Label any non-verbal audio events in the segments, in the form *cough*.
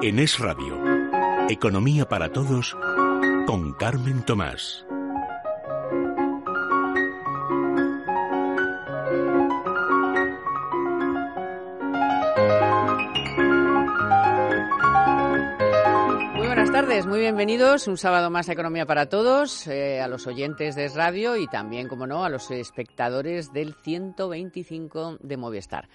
En Es Radio, Economía para Todos con Carmen Tomás. Tardes, muy bienvenidos. Un sábado más a Economía para Todos, eh, a los oyentes de Radio y también, como no, a los espectadores del 125 de Movistar.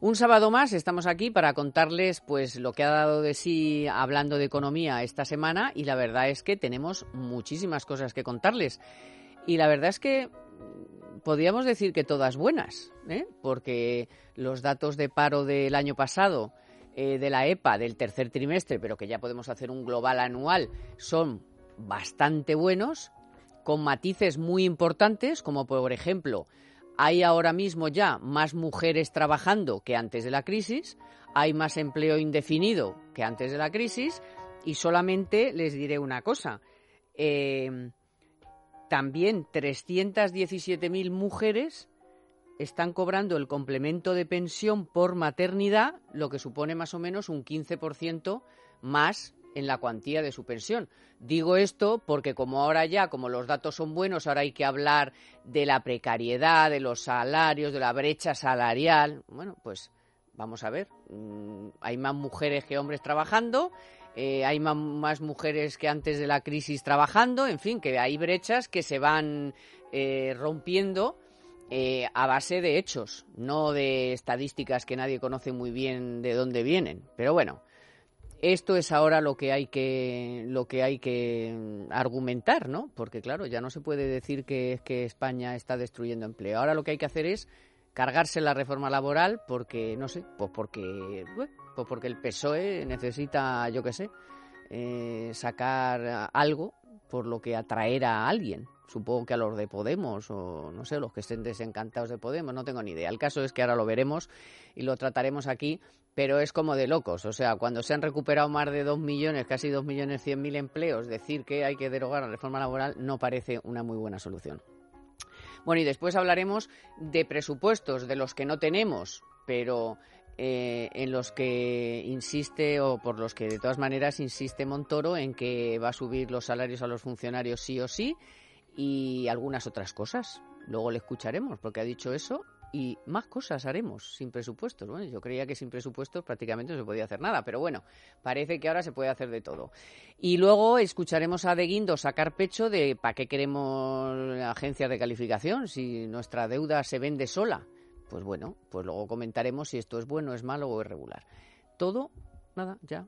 Un sábado más estamos aquí para contarles pues lo que ha dado de sí hablando de economía esta semana y la verdad es que tenemos muchísimas cosas que contarles. Y la verdad es que podríamos decir que todas buenas, ¿eh? porque los datos de paro del año pasado eh, de la EPA del tercer trimestre, pero que ya podemos hacer un global anual, son bastante buenos, con matices muy importantes, como por ejemplo hay ahora mismo ya más mujeres trabajando que antes de la crisis, hay más empleo indefinido que antes de la crisis y solamente les diré una cosa. Eh, también 317.000 mujeres están cobrando el complemento de pensión por maternidad, lo que supone más o menos un 15% más en la cuantía de su pensión. Digo esto porque como ahora ya, como los datos son buenos, ahora hay que hablar de la precariedad, de los salarios, de la brecha salarial. Bueno, pues vamos a ver, mm, hay más mujeres que hombres trabajando, eh, hay más, mujeres que antes de la crisis trabajando, en fin, que hay brechas que se van eh, rompiendo. Eh, a base de hechos, no de estadísticas que nadie conoce muy bien de dónde vienen. Pero bueno, esto es ahora lo que hay que lo que hay que mm, argumentar, ¿no? Porque claro, ya no se puede decir que, que España está destruyendo empleo. Ahora lo que hay que hacer es cargarse la reforma laboral porque no sé, pues porque pues porque el PSOE necesita, yo qué sé, eh, sacar algo por lo que atraer a alguien. Supongo que a los de Podemos o no sé, los que estén desencantados de Podemos, no tengo ni idea. El caso es que ahora lo veremos y lo trataremos aquí, pero es como de locos. O sea, cuando se han recuperado más de dos millones, casi dos millones cien mil empleos, decir que hay que derogar la reforma laboral no parece una muy buena solución. Bueno, y después hablaremos de presupuestos, de los que no tenemos, pero eh, en los que insiste o por los que de todas maneras insiste Montoro en que va a subir los salarios a los funcionarios sí o sí y algunas otras cosas. Luego le escucharemos porque ha dicho eso y más cosas haremos sin presupuestos. Bueno, yo creía que sin presupuestos prácticamente no se podía hacer nada, pero bueno, parece que ahora se puede hacer de todo. Y luego escucharemos a De Guindo sacar pecho de para qué queremos agencias de calificación si nuestra deuda se vende sola. Pues bueno, pues luego comentaremos si esto es bueno, es malo o es regular. Todo, nada, ya.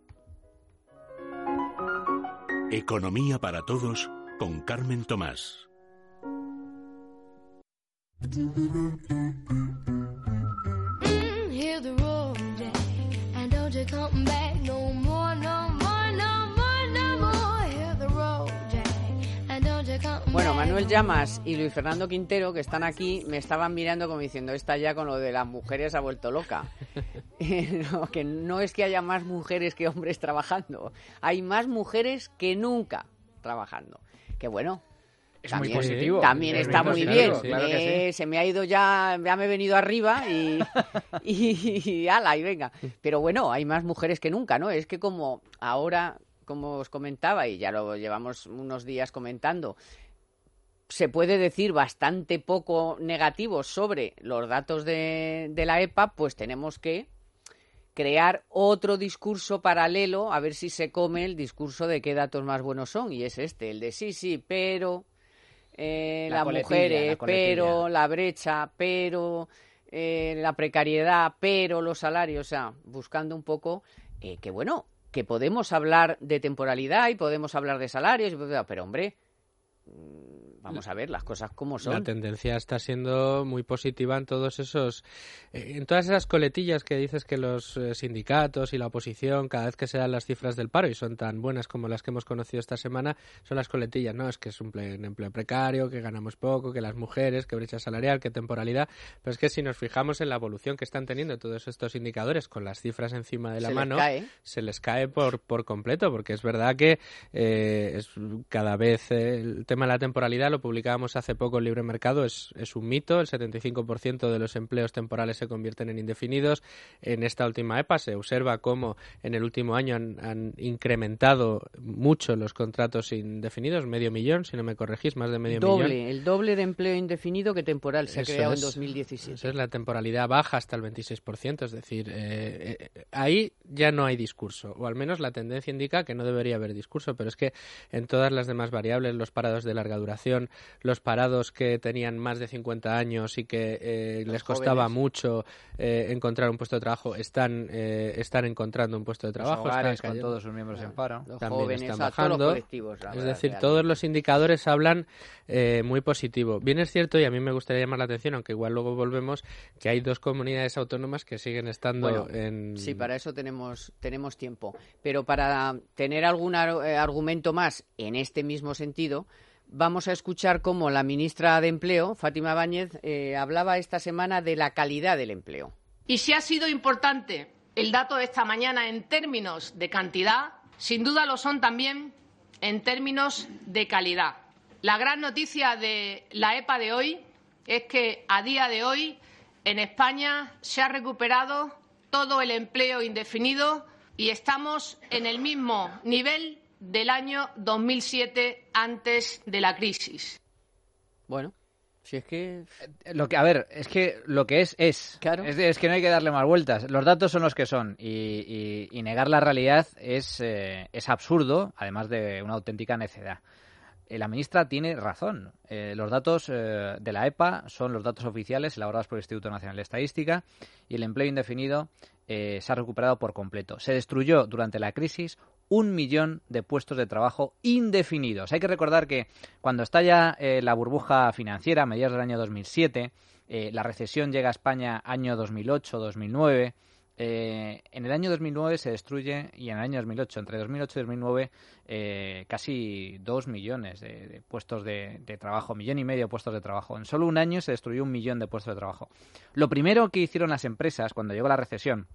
Economía para todos con Carmen Tomás. Manuel Llamas y Luis Fernando Quintero, que están aquí, me estaban mirando como diciendo, esta ya con lo de las mujeres ha vuelto loca. *laughs* que no es que haya más mujeres que hombres trabajando, hay más mujeres que nunca trabajando. Que bueno, es también, muy positivo. También está muy bien. Eh, se me ha ido ya, ya me he venido arriba *laughs* y, y, ala, y venga. Pero bueno, hay más mujeres que nunca, ¿no? Es que como ahora, como os comentaba, y ya lo llevamos unos días comentando, se puede decir bastante poco negativo sobre los datos de, de la EPA, pues tenemos que crear otro discurso paralelo a ver si se come el discurso de qué datos más buenos son y es este, el de sí, sí, pero eh, las mujeres, pero la brecha, pero eh, la precariedad, pero los salarios, o sea, buscando un poco eh, que bueno, que podemos hablar de temporalidad y podemos hablar de salarios, pero hombre, vamos a ver las cosas como son. La tendencia está siendo muy positiva en todos esos, eh, en todas esas coletillas que dices que los eh, sindicatos y la oposición, cada vez que se dan las cifras del paro y son tan buenas como las que hemos conocido esta semana, son las coletillas, ¿no? Es que es un, empleo precario, que ganamos poco, que las mujeres, que brecha salarial, que temporalidad. Pero es que si nos fijamos en la evolución que están teniendo todos estos indicadores con las cifras encima de la mano, se les cae por, por completo, porque es verdad que eh, es cada vez el tema de la temporalidad, lo publicábamos hace poco en Libre Mercado, es, es un mito, el 75% de los empleos temporales se convierten en indefinidos. En esta última EPA se observa cómo en el último año han, incrementado mucho los contratos indefinidos, medio millón, si no me corregís, más de medio millón. El doble de empleo indefinido que temporal se ha creado en 2017. Esa es la temporalidad baja hasta el 26%, es decir, eh, eh, ahí ya no hay discurso, o al menos la tendencia indica que no debería haber discurso, pero es que en todas las demás variables, los parados de larga duración, los parados que tenían más de 50 años y que eh, les costaba mucho eh, encontrar un puesto de trabajo, están, eh, están encontrando un puesto de trabajo. Los con todos sus miembros en paro. También están bajando. es decir, todos los indicadores hablan muy positivo. Bien es cierto, y a mí me gustaría llamar la atención, aunque igual luego volvemos, que hay dos comunidades autónomas que siguen estando en... Sí, para eso tenemos, tenemos tiempo. Pero para tener algún argumento más en este mismo sentido, vamos a escuchar cómo la ministra de Empleo, Fátima Báñez, eh, hablaba esta semana de la calidad del empleo. Y si ha sido importante el dato de esta mañana en términos de cantidad, sin duda lo son también en términos de calidad. La gran noticia de la EPA de hoy es que a día de hoy en España se ha recuperado todo el empleo indefinido y estamos en el mismo nivel del año 2007 antes de la crisis. Bueno, si es que eh, lo que a ver es que lo que es es claro. es, que no hay que darle más vueltas. Los datos son los que son y, negar la realidad es eh, es absurdo, además de una auténtica necedad. Eh, la ministra tiene razón. los datos de la EPA son los datos oficiales elaborados por el Instituto Nacional de Estadística y el empleo indefinido se ha recuperado por completo. Se destruyó durante la crisis un millón de puestos de trabajo indefinidos. Hay que recordar que cuando estalla eh, la burbuja financiera a mediados del año 2007, eh, la recesión llega a España año 2008-2009. Eh, en el año 2009 se destruye, y en el año 2008, entre 2008 y 2009, casi dos millones de, puestos de, de, trabajo, millón y medio de puestos de trabajo. En solo un año se destruyó un millón de puestos de trabajo. Lo primero que hicieron las empresas cuando llegó la recesión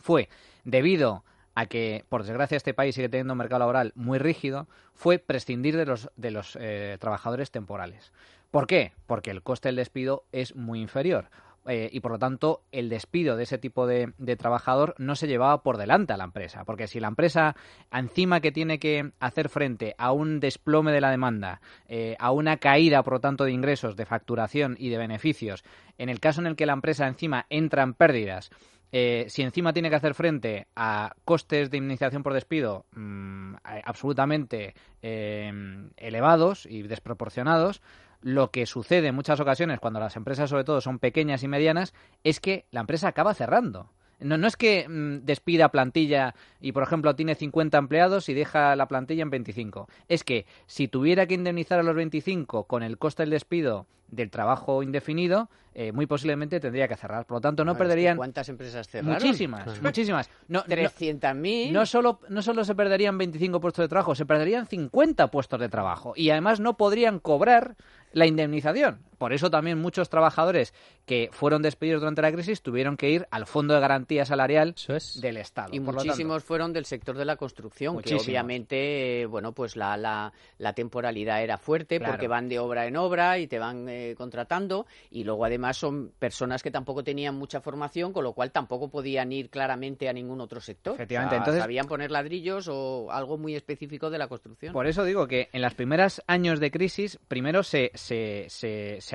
fue, debido a que, por desgracia, este país sigue teniendo un mercado laboral muy rígido, fue prescindir de los, de los eh, trabajadores temporales. ¿Por qué? Porque el coste del despido es muy inferior. Eh, y por lo tanto el despido de ese tipo de, trabajador no se llevaba por delante a la empresa, porque si la empresa encima que tiene que hacer frente a un desplome de la demanda, eh, a una caída por lo tanto de ingresos, de facturación y de beneficios, en el caso en el que la empresa encima entra en pérdidas, eh, si encima tiene que hacer frente a costes de indemnización por despido mm, absolutamente eh, elevados y desproporcionados, lo que sucede en muchas ocasiones cuando las empresas sobre todo son pequeñas y medianas es que la empresa acaba cerrando. No, no es que mm, despida plantilla y, por ejemplo, tiene 50 empleados y deja la plantilla en 25. Es que si tuviera que indemnizar a los 25 con el coste del despido del trabajo indefinido, eh, muy posiblemente tendría que cerrar. Por lo tanto, no, perderían... ¿Cuántas empresas cerraron? Muchísimas, muchísimas. No, 300.000. No, solo, no solo se perderían 25 puestos de trabajo, se perderían 50 puestos de trabajo. Y además no podrían cobrar la indemnización. Por eso también muchos trabajadores que fueron despedidos durante la crisis tuvieron que ir al Fondo de Garantía Salarial del Estado. Y muchísimos fueron del sector de la construcción, que obviamente, eh, bueno, pues la, la, temporalidad era fuerte porque van de obra en obra y te van eh, contratando y luego además son personas que tampoco tenían mucha formación, con lo cual tampoco podían ir claramente a ningún otro sector. Efectivamente, entonces sabían poner ladrillos o algo muy específico de la construcción. Por eso digo que en los primeros años de crisis, primero se, se, se,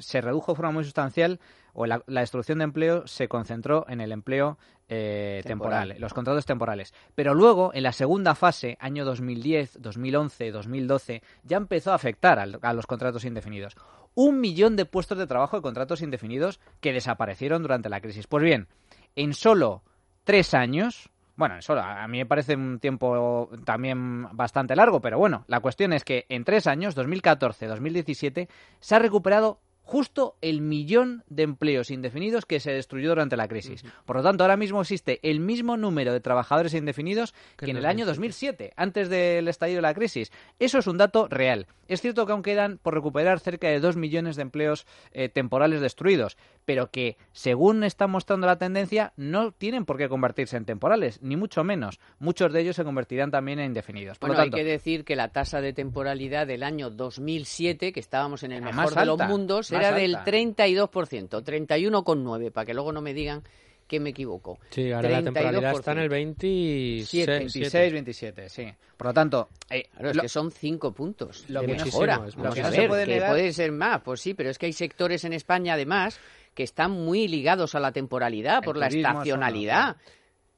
se, redujo de forma muy sustancial o la, destrucción de empleo se concentró en el empleo eh, temporal. los contratos temporales. Pero luego, en la segunda fase, año 2010, 2011, 2012, ya empezó a afectar a los contratos indefinidos. Un millón de puestos de trabajo de contratos indefinidos que desaparecieron durante la crisis. Pues bien, en solo tres años, Bueno, eso a mí me parece un tiempo también bastante largo, pero bueno, la cuestión es que en tres años, 2014-2017, se ha recuperado justo el millón de empleos indefinidos que se destruyó durante la crisis. Por lo tanto, ahora mismo existe el mismo número de trabajadores indefinidos que en el año 2007, antes del estallido de la crisis. Eso es un dato real. Es cierto que aún quedan por recuperar cerca de dos millones de empleos eh, temporales destruidos, pero que, según está mostrando la tendencia, no tienen por qué convertirse en temporales, ni mucho menos. Muchos de ellos se convertirán también en indefinidos. Por bueno, hay que decir que la tasa de temporalidad del año 2007, que estábamos en el mejor de los mundos, era del 32%, 31,9, para que luego no me digan que me equivoco. Sí, ahora la temporalidad está en el 26, 26, 27, sí. Por lo tanto, eh, es que son cinco puntos. Lo que mejora. Lo que no se puede negar... puede ser más, pues sí, pero es que hay sectores en España además que están muy ligados a la temporalidad por la estacionalidad.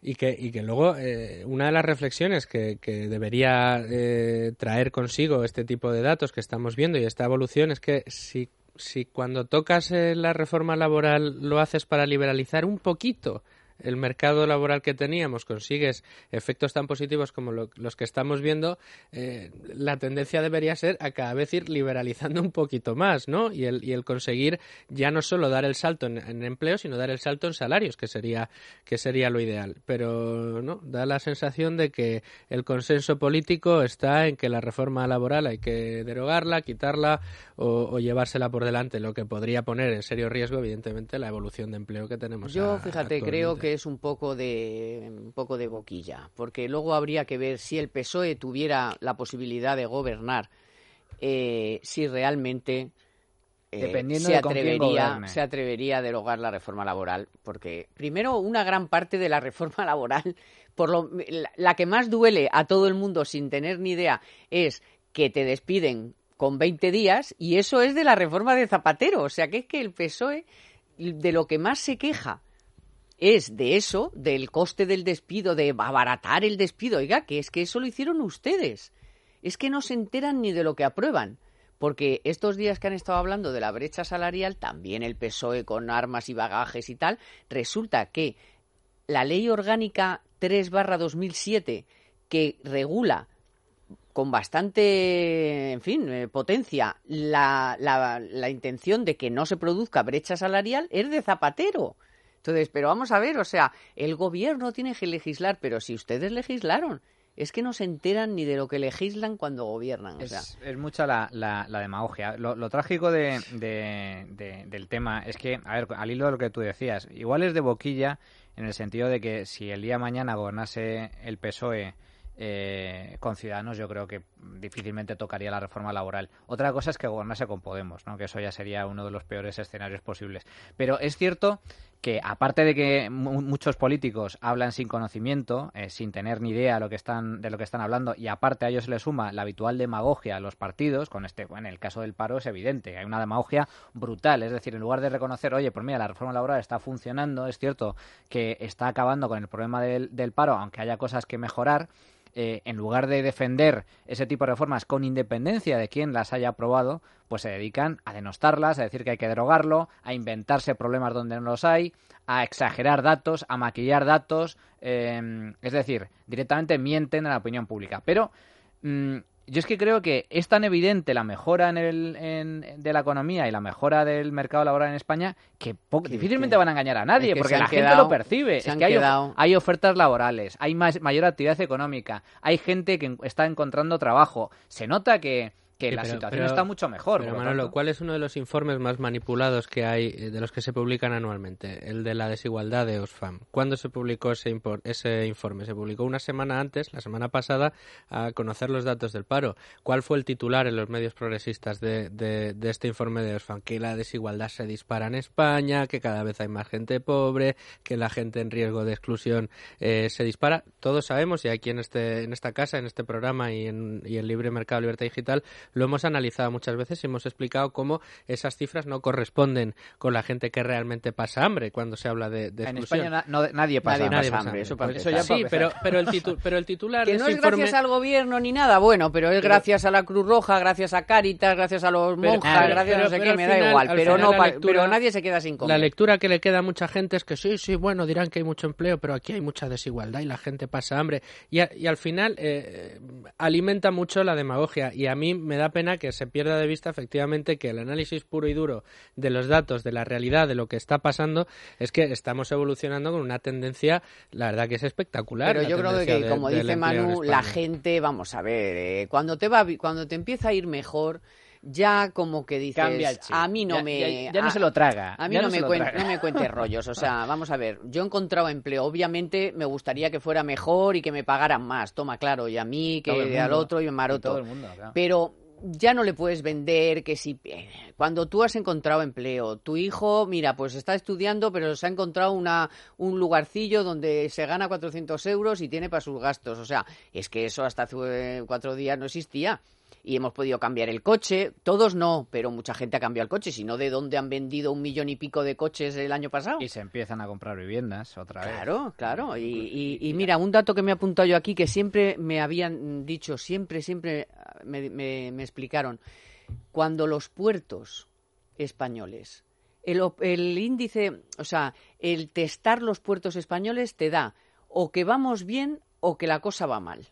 Y que, y que luego eh, una de las reflexiones que, que debería eh, traer consigo este tipo de datos que estamos viendo y esta evolución es que si si cuando tocas eh, la reforma laboral lo haces para liberalizar un poquito el mercado laboral que teníamos consigues efectos tan positivos como los que estamos viendo, eh, la tendencia debería ser a cada vez ir liberalizando un poquito más, ¿no? Y el, y el conseguir ya no solo dar el salto en, empleo, sino dar el salto en salarios, que sería, que sería lo ideal. Pero no, da la sensación de que el consenso político está en que la reforma laboral hay que derogarla, quitarla o, llevársela por delante, lo que podría poner en serio riesgo, evidentemente, la evolución de empleo que tenemos. Yo, fíjate, creo que es un poco de un poco de boquilla, porque luego habría que ver si el PSOE tuviera la posibilidad de gobernar, eh, si realmente eh, se, atrevería, se atrevería a derogar la reforma laboral, porque primero una gran parte de la *laughs* reforma laboral, por lo, la que más duele a todo el mundo sin tener ni idea, es que te despiden con 20 días y eso es de la reforma de Zapatero. O sea que es que el PSOE de lo que más se queja es de eso, del coste del despido, de abaratar el despido. Oiga, que es que eso lo hicieron ustedes. Es que no se enteran ni de lo que aprueban. Porque estos días que han estado hablando de la brecha salarial, también el PSOE con armas y bagajes y tal, resulta que la ley orgánica 3 barra 2007 que regula con bastante, en fin, eh, potencia la, la, la intención de que no se produzca brecha salarial es de Zapatero. Entonces, pero vamos a ver, o sea, el gobierno tiene que legislar, pero si ustedes legislaron, es que no se enteran ni de lo que legislan cuando gobiernan. es, mucha la, la, demagogia. Lo, trágico de, del tema es que, a ver, al hilo de lo que tú decías, igual es de boquilla en el sentido de que si el día mañana gobernase el PSOE eh, con Ciudadanos yo creo que difícilmente tocaría la reforma laboral. Otra cosa es que gobernase con Podemos, ¿no? que eso ya sería uno de los peores escenarios posibles. Pero es cierto que aparte de que muchos políticos hablan sin conocimiento, eh, sin tener ni idea de lo que están de lo que están hablando, y aparte a ellos se les suma la habitual demagogia a los partidos, con este, bueno, en el caso del paro es evidente, hay una demagogia brutal, es decir, en lugar de reconocer, oye, pues mira, la reforma laboral está funcionando, es cierto que está acabando con el problema del paro, aunque haya cosas que mejorar, eh, en lugar de defender ese tipo de reformas con independencia de quién las haya aprobado, pues se dedican a denostarlas, a decir que hay que derogarlo, a inventarse problemas donde no los hay, a exagerar datos, a maquillar datos, eh, es decir, directamente mienten a la opinión pública. Pero mm, yo es que creo que es tan evidente la mejora en el, de la economía y la mejora del mercado laboral en España que difícilmente van a engañar a nadie, porque la gente lo percibe. Es que hay, hay, ofertas laborales, hay mayor actividad económica, hay gente que está encontrando trabajo. Se nota que que la situación está mucho mejor. Pero Manolo, ¿cuál es uno de los informes más manipulados que hay eh, de los que se publican anualmente? El de la desigualdad de Osfam. ¿Cuándo se publicó ese, ese informe? Se publicó una semana antes, la semana pasada, a conocer los datos del paro. ¿Cuál fue el titular en los medios progresistas de, de, este informe de Osfam? Que la desigualdad se dispara en España, que cada vez hay más gente pobre, que la gente en riesgo de exclusión eh, se dispara. Todos sabemos, y aquí en, este, en esta casa, en este programa y en, y en Libre Mercado, Libertad Digital, lo hemos analizado muchas veces y hemos explicado cómo esas cifras no corresponden con la gente que realmente pasa hambre cuando se habla de, de En exclusión. España na- no- nadie pasa, Nadie hambre. pasa hambre, eso para Pues empezar. ya Sí, pero, *laughs* pero, el titu- pero el titular Que no es informe... gracias al gobierno ni nada, bueno, pero es gracias a la Cruz Roja, gracias a Cáritas, gracias a los monjas, pero- gracias a no sé qué, me da final- igual, al pero final no la lectura- pero nadie se queda sin La comer. lectura que le queda a mucha gente es que sí, sí, bueno, dirán que hay mucho empleo, pero aquí hay mucha desigualdad y la gente pasa hambre. Y, a- y al final eh, alimenta mucho la demagogia. Y a mí me da pena que se pierda de vista efectivamente que el análisis puro y duro de los datos, de la realidad, de lo que está pasando, es que estamos evolucionando con una tendencia, la verdad que es espectacular. Pero yo creo que, de- como dice Manu, la gente, vamos a ver, eh, cuando te va, cuando te empieza a ir mejor, ya como que dices, Cambia el chip. a mí no Ya- me, ya- ya no a- se lo traga. A mí Ya no, me cuen- no me cuentes *laughs* rollos, o sea, vamos a ver, yo he encontrado empleo, obviamente me gustaría que fuera mejor y que me pagaran más, toma claro, y a mí, que al otro y a Y Maroto. todo el mundo, claro. Pero ya no le puedes vender que si eh, cuando tú has encontrado empleo, tu hijo, mira, pues está estudiando, pero se ha encontrado una, un lugarcillo donde se gana 400 euros y tiene para sus gastos. O sea, es que eso hasta hace eh, cuatro días no existía. Y hemos podido cambiar el coche, todos no, pero mucha gente ha cambiado el coche, si no, ¿de dónde han vendido un millón y pico de coches el año pasado? Y se empiezan a comprar viviendas otra vez. Claro, claro. Y, y- y mira, un dato que me he apuntado yo aquí, que siempre me habían dicho, siempre, siempre me, me- me explicaron, cuando los puertos españoles, el, el índice, o sea, el testar los puertos españoles te da o que vamos bien o que la cosa va mal.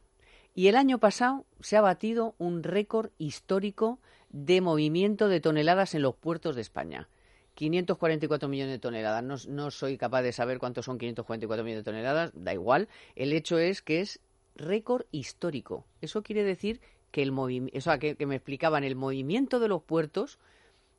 Y el año pasado se ha batido un récord histórico de movimiento de toneladas en los puertos de España. 544 millones de toneladas. No, no soy capaz de saber cuántos son 544 millones de toneladas, da igual. El hecho es que es récord histórico. Eso quiere decir que el movimiento, sea, que, que me explicaban, el movimiento de los puertos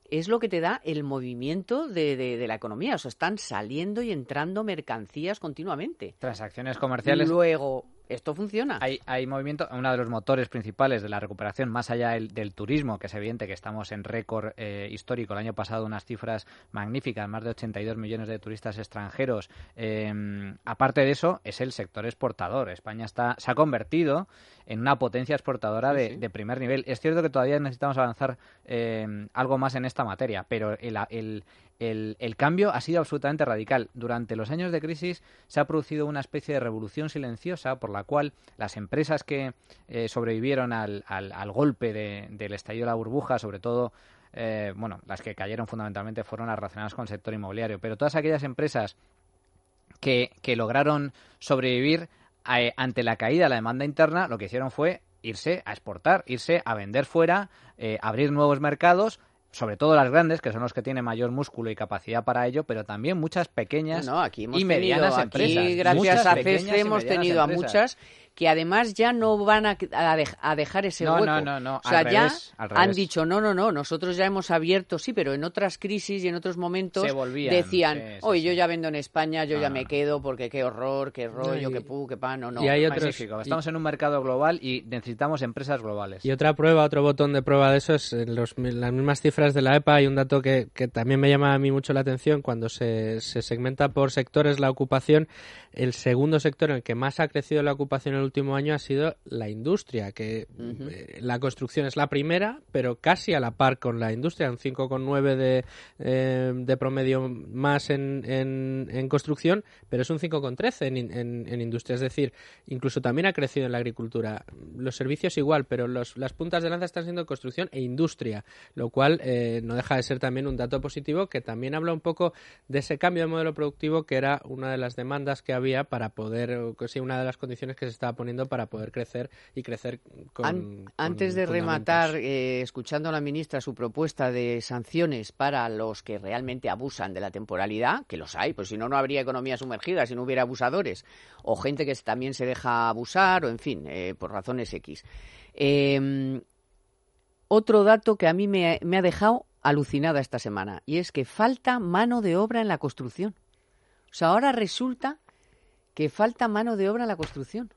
es lo que te da el movimiento de, de- de la economía. O sea, están saliendo y entrando mercancías continuamente. Transacciones comerciales. Luego, esto funciona. Hay, hay movimiento, uno de los motores principales de la recuperación, más allá del, del turismo, que es evidente que estamos en récord eh, histórico. El año pasado unas cifras magníficas, más de 82 millones de turistas extranjeros. Eh, aparte de eso, es el sector exportador. España está, se ha convertido en una potencia exportadora de, sí. de primer nivel. Es cierto que todavía necesitamos avanzar eh, algo más en esta materia, pero el, el- el- el cambio ha sido absolutamente radical. Durante los años de crisis se ha producido una especie de revolución silenciosa por la cual las empresas que eh, sobrevivieron al, al- golpe de- del estallido de la burbuja, sobre todo eh, bueno, las que cayeron fundamentalmente fueron las relacionadas con el sector inmobiliario, pero todas aquellas empresas que, que lograron sobrevivir eh, ante la caída de la demanda interna, lo que hicieron fue irse a exportar, irse a vender fuera, eh, abrir nuevos mercados, sobre todo las grandes, que son los que tienen mayor músculo y capacidad para ello, pero también muchas pequeñas No, aquí hemos y medianas tenido, aquí, empresas. gracias Muchas a y hemos tenido a empresas. muchas que además ya no van a, a dej- a dejar ese No, hueco. no, no, no, O sea, al ya revés, al han revés. dicho, no, no, no, nosotros ya hemos abierto, sí, pero en otras crisis y en otros momentos Se volvían, decían, sí, sí, oye, sí. yo ya vendo en España, yo No, ya me quedo porque qué horror, qué rollo, y- qué pu, qué pan, no, no. y hay otros- Magnífico. Estamos en un mercado global y necesitamos empresas globales. Y otra prueba, otro botón de prueba de eso es en los- las mismas cifras de la EPA. Hay un dato que, que también me llama a mí mucho la atención cuando se, se segmenta por sectores la ocupación. El segundo sector en el que más ha crecido la ocupación en el último año ha sido la industria, que eh, la construcción es la primera, pero casi a la par con la industria, un 5,9 de, eh, de promedio más en, en, en construcción, pero es un 5,13 en, en, en industria. Es decir, incluso también ha crecido en la agricultura. Los servicios igual, pero los, las puntas de lanza están siendo construcción e industria, lo cual eh, no deja de ser también un dato positivo que también habla un poco de ese cambio de modelo productivo que era una de las demandas que había para poder, que sí, una de las condiciones que se estaba poniendo para poder crecer y crecer con. An- con antes de rematar, eh, escuchando a la ministra su propuesta de sanciones para los que realmente abusan de la temporalidad, que los hay, pues si no, no habría economía sumergida, si no hubiera abusadores, o gente que también se deja abusar, o en fin, eh, por razones X. Eh, otro dato que a mí me, me ha dejado alucinada esta semana, y es que falta mano de obra en la construcción. O sea, ahora resulta que falta mano de obra en la construcción.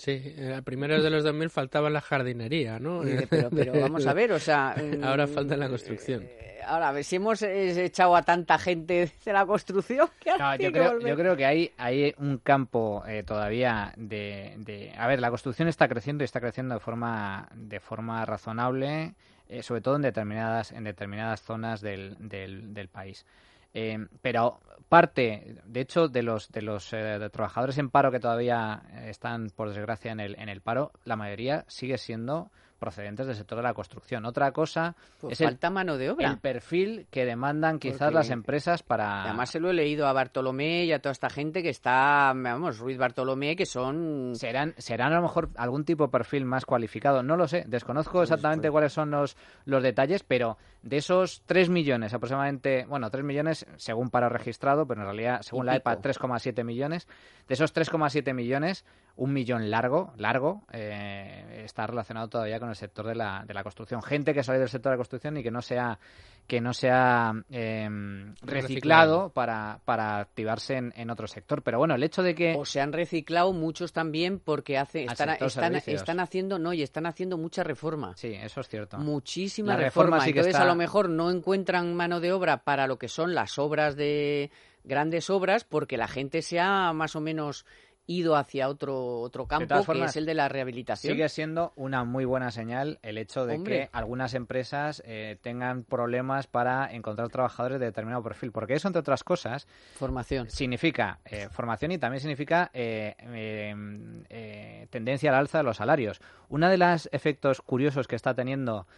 Sí, eh, a primeros de los 2000 faltaba la jardinería, ¿no? Pero, pero vamos a ver, o sea... *laughs* Ahora falta la construcción. Eh, ahora, a ver, si hemos eh, echado a tanta gente de la construcción, *laughs* ¿qué no, yo, creo, yo creo que hay, hay un campo todavía de, de... A ver, la construcción está creciendo y está creciendo de forma, de forma razonable, sobre todo en determinadas, en determinadas zonas del, del, del país. Eh, pero parte, de hecho, de los, de los eh, trabajadores en paro que todavía están, por desgracia, en el, en el paro, la mayoría sigue siendo procedentes del sector de la construcción. Otra cosa pues es falta mano de obra. el perfil que demandan quizás las empresas para... Además se lo he leído a Bartolomé y a toda esta gente que está, vamos, Ruiz Bartolomé, que son... Serán, serán a lo mejor algún tipo de perfil más cualificado, no lo sé, desconozco exactamente cuáles son los, los detalles, pero de esos 3 millones aproximadamente, bueno, 3 millones según para registrado, pero en realidad según la EPA 3,7 millones, de esos 3,7 millones, un millón largo, largo, eh, está relacionado todavía con el sector de la, de la construcción. Gente que sale del sector de la construcción y que no sea que no sea em, reciclado, Para, para activarse en, otro sector. Pero bueno, el hecho de que... O se han reciclado muchos también porque hace, están, están, están, haciendo, no, y están haciendo mucha reforma. Sí, eso es cierto. Muchísima reforma. Entonces a lo mejor no encuentran mano de obra para lo que son las obras de grandes obras porque la gente se ha más o menos ido hacia otro, otro campo, que es el de la rehabilitación. Sigue siendo una muy buena señal el hecho de que algunas empresas eh, tengan problemas para encontrar trabajadores de determinado perfil, porque eso, entre otras cosas, formación significa eh, formación y también significa eh, tendencia al alza de los salarios. Uno de los efectos curiosos que está teniendo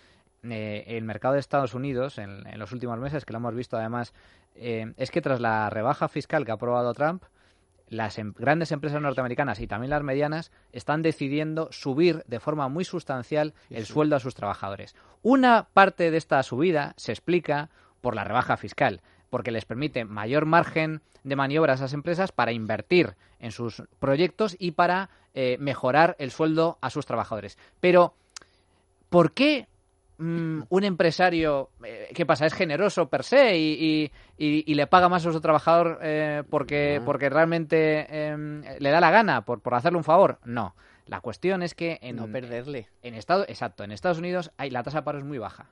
el mercado de Estados Unidos en, en, los últimos meses, que lo hemos visto además, es que tras la rebaja fiscal que ha aprobado Trump, las em, grandes empresas norteamericanas y también las medianas están decidiendo subir de forma muy sustancial el sueldo a sus trabajadores. Una parte de esta subida se explica por la rebaja fiscal, porque les permite mayor margen de maniobra a esas empresas para invertir en sus proyectos y para eh, mejorar el sueldo a sus trabajadores. Pero, ¿por qué Mm, un empresario, eh, ¿qué pasa? Es generoso per se y, y, le paga más a su trabajador eh, porque, porque realmente em, le da la gana por, por hacerle un favor. No. La cuestión es que en, no perderle. En Estados, exacto, en Estados Unidos hay, la tasa de paro es muy baja.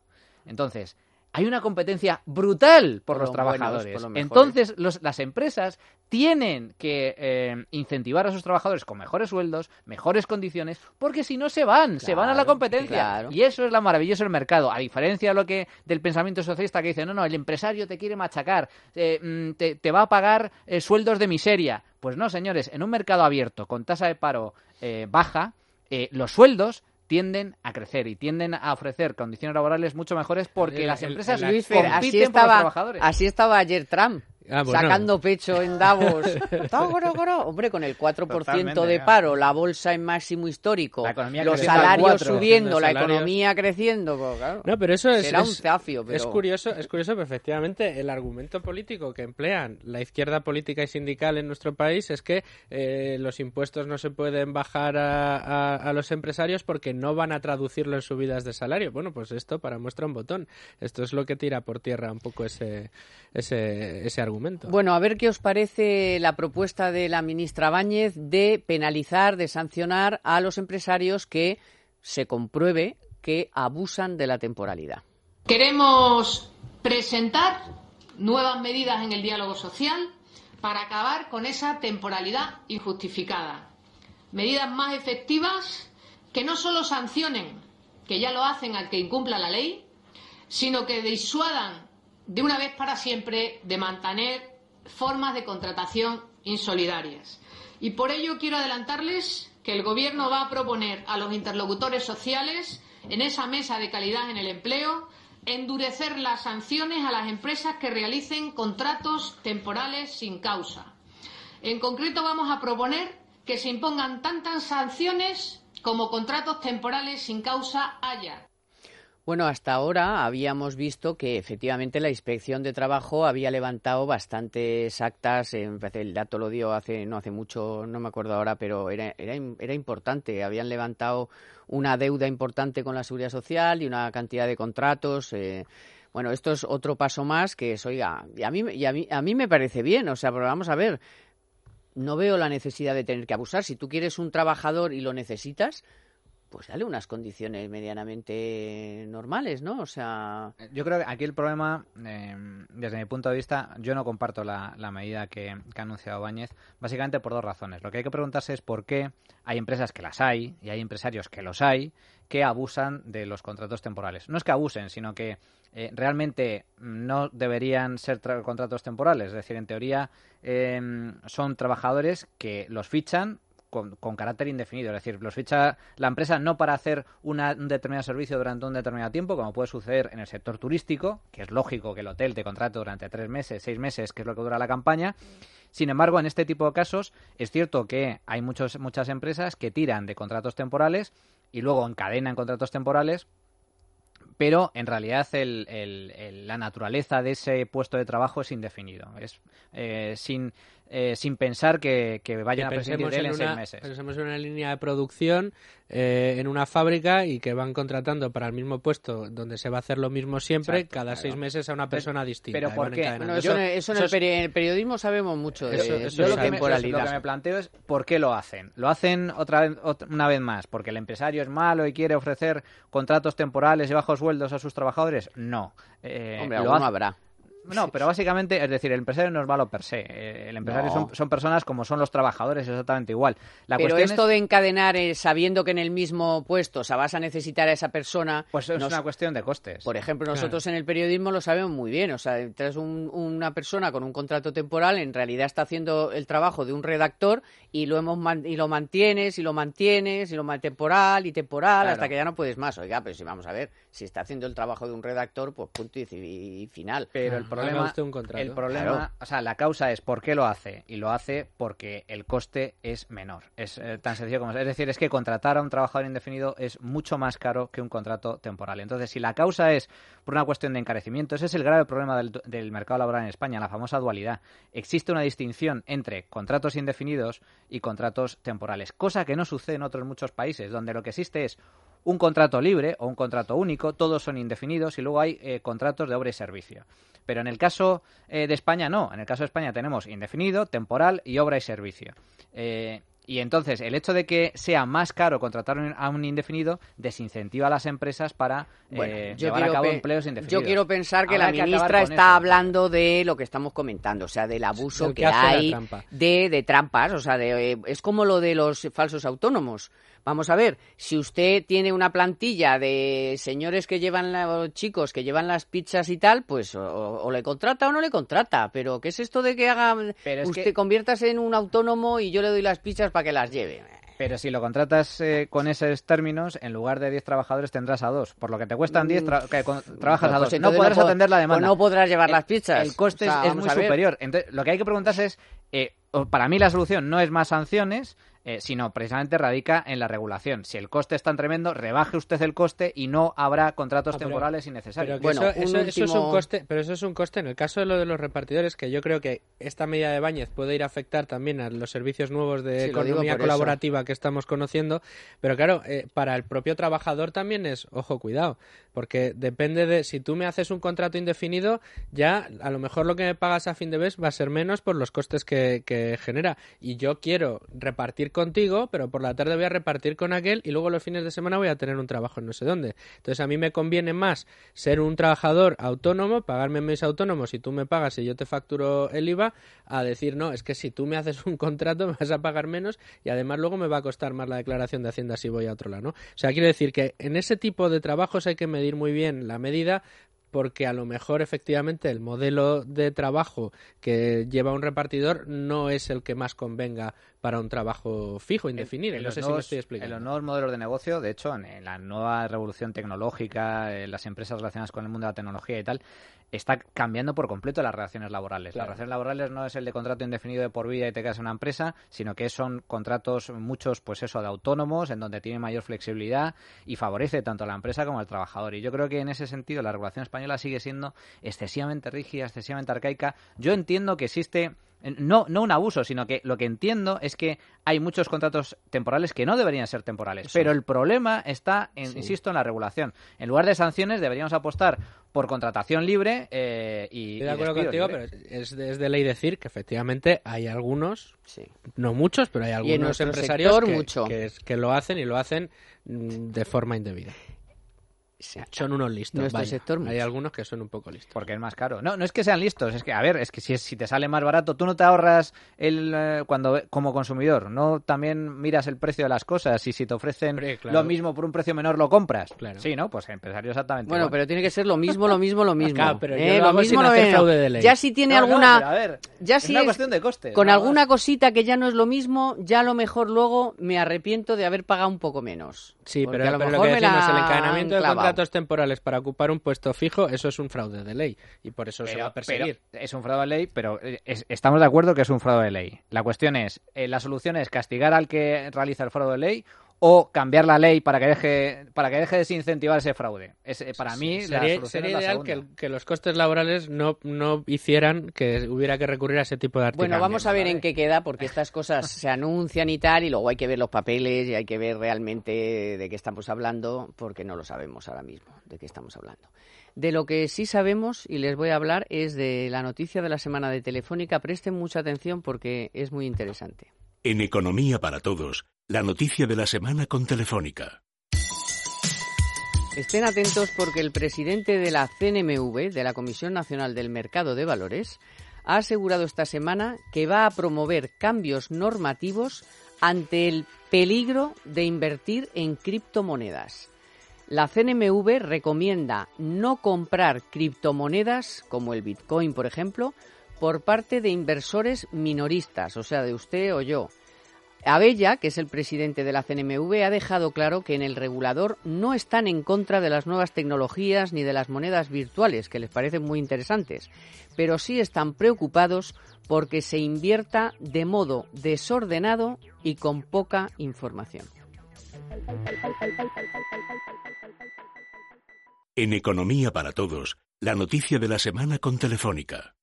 Entonces, hay una competencia brutal por, los trabajadores. Entonces, las empresas tienen que eh, incentivar a sus trabajadores con mejores sueldos, mejores condiciones, porque si no se van, se van a la competencia. Y eso es la maravilloso del mercado. A diferencia de lo que del pensamiento socialista que dice, no, no, el empresario te quiere machacar, eh, mm, te, va a pagar eh, sueldos de miseria. Pues no, señores, en un mercado abierto con tasa de paro baja, los sueldos tienden a crecer y tienden a ofrecer condiciones laborales mucho mejores porque las empresas compiten así estaba, por los trabajadores. Así estaba ayer Trump. Ah, sacando pecho en Davos. *laughs* Hombre, con el 4% de paro, la bolsa en máximo histórico, los salarios subiendo, la economía creciendo. Pues, no, pero eso es, será un zafio. Es curioso, es curioso, pero efectivamente el argumento político que emplean la izquierda política y sindical en nuestro país es que eh, los impuestos no se pueden bajar a, a, los empresarios porque no van a traducirlo en subidas de salario. Bueno, pues esto para muestra un botón. Esto es lo que tira por tierra un poco ese, ese, ese argumento. Bueno, a ver qué os parece la propuesta de la ministra Báñez de penalizar, de sancionar a los empresarios que se compruebe que abusan de la temporalidad. Queremos presentar nuevas medidas en el diálogo social para acabar con esa temporalidad injustificada. Medidas más efectivas que no solo sancionen, que ya lo hacen al que incumpla la ley, sino que disuadan de una vez para siempre de mantener formas de contratación insolidarias. Y por ello quiero adelantarles que el Gobierno va a proponer a los interlocutores sociales en esa mesa de calidad en el empleo endurecer las sanciones a las empresas que realicen contratos temporales sin causa. En concreto, vamos a proponer que se impongan tantas sanciones como contratos temporales sin causa haya. Bueno, hasta ahora habíamos visto que efectivamente la inspección de trabajo había levantado bastantes actas. El dato lo dio hace no hace mucho, no me acuerdo ahora, pero era, era, era importante. Habían levantado una deuda importante con la seguridad social y una cantidad de contratos. Eh, bueno, esto es otro paso más que es, oiga, y a mí, y a mí, a mí me parece bien, o sea, pero vamos a ver, no veo la necesidad de tener que abusar. Si tú quieres un trabajador y lo necesitas, pues dale unas condiciones medianamente normales, ¿no? O sea... Yo creo que aquí el problema, eh, desde mi punto de vista, yo no comparto la, medida que, ha anunciado Báñez, básicamente por dos razones. Lo que hay que preguntarse es por qué hay empresas que las hay y hay empresarios que los hay que abusan de los contratos temporales. No es que abusen, sino que eh, realmente no deberían ser contratos temporales. Es decir, en teoría eh, son trabajadores que los fichan con, carácter indefinido. Es decir, los ficha la empresa no para hacer un determinado servicio durante un determinado tiempo, como puede suceder en el sector turístico, que es lógico que el hotel te contrate durante tres meses, seis meses, que es lo que dura la campaña. Sin embargo, en este tipo de casos es cierto que hay muchos, muchas empresas que tiran de contratos temporales y luego encadenan contratos temporales pero en realidad la naturaleza de ese puesto de trabajo es indefinido. Es eh, sin eh, sin pensar que, que vayan a prescindir en, seis meses. Pensemos en una línea de producción, eh, en una fábrica y que van contratando para el mismo puesto donde se va a hacer lo mismo siempre, cada seis meses a una persona distinta. Pero ¿por qué? eso, en el, periodismo sabemos mucho de eso, lo, que me, lo que me planteo es por qué lo hacen. ¿Lo hacen otra vez, una vez más? ¿Porque el empresario es malo y quiere ofrecer contratos temporales y bajos sueldos a sus trabajadores? No. Eh, Hombre, lo habrá. No, pero básicamente, es decir, el empresario no es malo per se. Eh, el empresario son, personas como son los trabajadores, exactamente igual. La pero esto de encadenar eh, sabiendo que en el mismo puesto o sea, vas a necesitar a esa persona... Pues es una cuestión de costes. Por ejemplo, nosotros en el periodismo lo sabemos muy bien. O sea, traes una persona con un contrato temporal, en realidad está haciendo el trabajo de un redactor y lo, hemos y lo mantienes y lo mantienes y lo mantienes temporal y temporal hasta que ya no puedes más. Oiga, pero si vamos a ver, si está haciendo el trabajo de un redactor, pues punto y, final. Pero el problema, el problema, o sea, la causa es por qué lo hace y lo hace porque el coste es menor. Es eh, tan sencillo como es. Es decir, es que contratar a un trabajador indefinido es mucho más caro que un contrato temporal. Entonces, si la causa es por una cuestión de encarecimiento, ese es el grave problema del, del mercado laboral en España, la famosa dualidad. Existe una distinción entre contratos indefinidos y contratos temporales, cosa que no sucede en otros muchos países, donde lo que existe es un contrato libre o un contrato único, todos son indefinidos y luego hay eh, contratos de obra y servicio. Pero en el caso eh, de España no, en el caso de España tenemos indefinido, temporal y obra y servicio. Eh, y entonces el hecho de que sea más caro contratar a un indefinido desincentiva a las empresas para llevar a cabo empleos indefinidos. Yo quiero pensar que la ministra está hablando de lo que estamos comentando, o sea, del abuso que, hay de, de, trampas, o sea, de, es como lo de los falsos autónomos. Vamos a ver, si usted tiene una plantilla de señores que llevan, los chicos que llevan las pizzas y tal, pues o, le contrata o no le contrata. Pero ¿qué es esto de que haga, usted conviertas en un autónomo y yo le doy las pizzas para que las lleve? Pero si lo contratas eh, con esos términos, en lugar de 10 trabajadores tendrás a dos. Por lo que te cuestan 10, que trabajas a pues dos. no podrás atender la demanda. no podrás llevar las pizzas. El coste es, muy superior. Entonces, lo que hay que preguntarse es, eh, para mí la solución no es más sanciones, eh, sino precisamente radica en la regulación. Si el coste es tan tremendo, rebaje usted el coste y no habrá contratos ah, temporales innecesarios. bueno, eso, es un coste, pero eso es un coste en el caso de lo de los repartidores, que yo creo que esta medida de Bañez puede ir a afectar también a los servicios nuevos de economía colaborativa que estamos conociendo, pero claro, eh, para el propio trabajador también es, ojo, cuidado, porque depende de si tú me haces un contrato indefinido, ya a lo mejor lo que me pagas a fin de mes va a ser menos por los costes que, que genera y yo quiero repartir contigo, pero por la tarde voy a repartir con aquel y luego los fines de semana voy a tener un trabajo en no sé dónde. Entonces a mí me conviene más ser un trabajador autónomo, pagarme mis autónomos y tú me pagas y yo te facturo el IVA, a decir, no, es que si tú me haces un contrato *laughs* me vas a pagar menos y además luego me va a costar más la declaración de Hacienda si voy a otro lado. O sea, quiero decir que en ese tipo de trabajos hay que medir muy bien la medida porque a lo mejor efectivamente el modelo de trabajo que lleva un repartidor no es el que más convenga para un trabajo fijo, indefinido. no sé si me estoy explicando. En los nuevos modelos de negocio, de hecho, en, la nueva revolución tecnológica, en las empresas relacionadas con el mundo de la tecnología y tal, está cambiando por completo las relaciones laborales. Las relaciones laborales no es el de contrato indefinido de por vida y te quedas en una empresa, sino que son contratos muchos, pues eso, de autónomos, en donde tiene mayor flexibilidad y favorece tanto a la empresa como al trabajador. Y yo creo que en ese sentido la regulación española sigue siendo excesivamente rígida, excesivamente arcaica. Yo entiendo que existe No, no un abuso, sino que lo que entiendo es que hay muchos contratos temporales que no deberían ser temporales. Pero el problema está, en, insisto, en la regulación. En lugar de sanciones, deberíamos apostar por contratación libre eh, y. Estoy de acuerdo contigo, pero es de, ley decir que efectivamente hay algunos, no muchos, pero hay algunos empresarios que, que lo hacen y lo hacen mm, de forma indebida son unos listos. sector Hay algunos que son un poco listos. Porque es más caro. No, no es que sean listos, es que, a ver, es que si, si te sale más barato, tú no te ahorras el eh, cuando como consumidor, no también miras el precio de las cosas y si te ofrecen lo mismo por un precio menor lo compras. Claro. Sí, ¿no? Pues empresario exactamente. Bueno, pero tiene que ser lo mismo, lo mismo, lo mismo. pero ¿Eh? lo, mismo, lo mismo. De ley. Ya si tiene alguna a ver, ya si es una cuestión de costes. Con alguna cosita que ya no es lo mismo, ya a lo mejor luego me arrepiento de haber pagado un poco menos. Sí, pero, a lo mejor que decimos, el encadenamiento de contratos temporales para ocupar un puesto fijo, eso es un fraude de ley y por eso se va a perseguir. es un fraude de ley, pero eh, estamos de acuerdo que es un fraude de ley. La cuestión es, eh, la solución es castigar al que realiza el fraude de ley o cambiar la ley para que deje para que deje de desincentivar ese fraude. Es, para mí sería, la sería ideal que, los costes laborales no, no hicieran que hubiera que recurrir a ese tipo de artículos. Bueno, vamos a ver en qué queda porque estas cosas se anuncian y tal y luego hay que ver los papeles y hay que ver realmente de qué estamos hablando porque no lo sabemos ahora mismo de qué estamos hablando. De lo que sí sabemos y les voy a hablar es de la noticia de la semana de Telefónica. Presten mucha atención porque es muy interesante. En Economía para Todos la noticia de la semana con Telefónica. Estén atentos porque el presidente de la CNMV, de la Comisión Nacional del Mercado de Valores, ha asegurado esta semana que va a promover cambios normativos ante el peligro de invertir en criptomonedas. La CNMV recomienda no comprar criptomonedas, como el Bitcoin, por ejemplo, por parte de inversores minoristas, o sea, de usted o yo, Abella, que es el presidente de la CNMV, ha dejado claro que en el regulador no están en contra de las nuevas tecnologías ni de las monedas virtuales, que les parecen muy interesantes, pero sí están preocupados porque se invierta de modo desordenado y con poca información. En Economía para Todos, la noticia de la semana con Telefónica.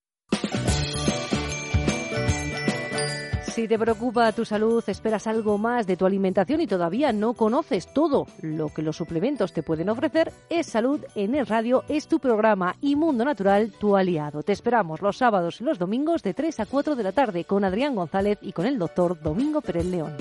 Si te preocupa tu salud, esperas algo más de tu alimentación y todavía no conoces todo lo que los suplementos te pueden ofrecer, es Salud en el Radio, es tu programa y Mundo Natural, tu aliado. Te esperamos los sábados y los domingos de 3 a 4 de la tarde con Adrián González y con el doctor Domingo Pérez León.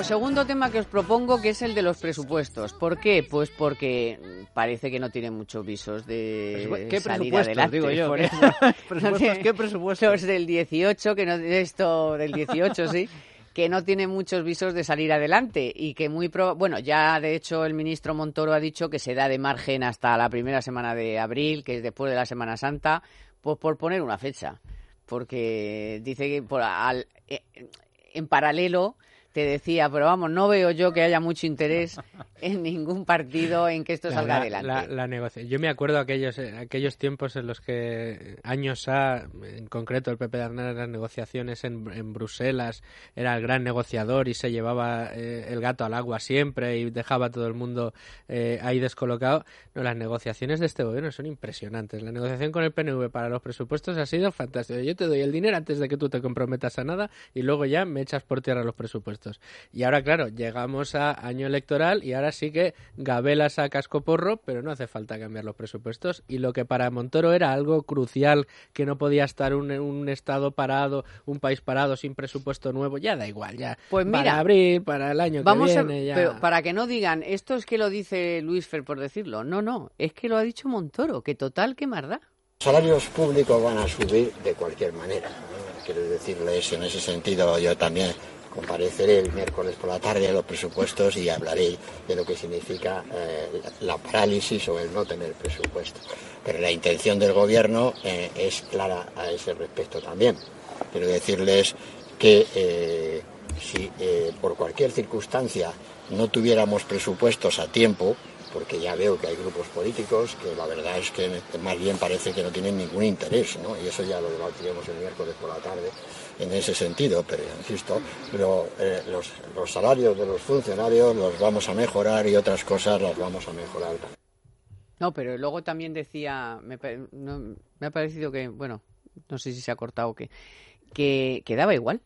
Bueno, segundo tema que os propongo que es el de los presupuestos. ¿Por qué? Pues porque parece que no tiene muchos visos de ¿Qué salir adelante. Digo yo. *laughs* ¿Qué presupuestos? del 18, que no esto del 18, sí que no tiene muchos visos de salir adelante y que muy bueno ya de hecho el ministro Montoro ha dicho que se da de margen hasta la primera semana de abril que es después de la Semana Santa pues por poner una fecha porque dice que por, al, eh, en paralelo te decía, pero vamos, no veo yo que haya mucho interés *laughs* en ningún partido en que esto salga adelante. La, la Yo me acuerdo aquellos eh, aquellos tiempos en los que años ha, en concreto el PP de Arnaz, las negociaciones en, en, Bruselas, era el gran negociador y se llevaba eh, el gato al agua siempre y dejaba a todo el mundo eh, ahí descolocado. No, las negociaciones de este gobierno son impresionantes. La negociación con el PNV para los presupuestos ha sido fantástica. Yo te doy el dinero antes de que tú te comprometas a nada y luego ya me echas por tierra los presupuestos. Y ahora, claro, llegamos a año electoral y ahora sí que Gabela saca cascoporro, pero no hace falta cambiar los presupuestos. Y lo que para Montoro era algo crucial, que no podía estar un, un Estado parado, un país parado sin presupuesto nuevo, ya da igual, ya. Pues mira, para abril, para el año vamos que viene, Pero para que no digan, esto es que lo dice Luis Fer por decirlo. No, no, es que lo ha dicho Montoro, que total, qué más da. Los salarios públicos van a subir de cualquier manera. Quiero decirles en ese sentido yo también Compareceré el miércoles por la tarde a los presupuestos y hablaré de lo que significa eh, la parálisis o el no tener presupuesto. Pero la intención del Gobierno eh, es clara a ese respecto también. Quiero decirles que eh, si por cualquier circunstancia no tuviéramos presupuestos a tiempo, porque ya veo que hay grupos políticos que la verdad es que más bien parece que no tienen ningún interés, ¿no? Y eso ya lo debatiremos el miércoles por la tarde en ese sentido, pero insisto, eh, los, salarios de los funcionarios los vamos a mejorar y otras cosas las vamos a mejorar. No, pero luego también decía, me, me ha parecido que, bueno, no sé si se ha cortado o que, que, que daba igual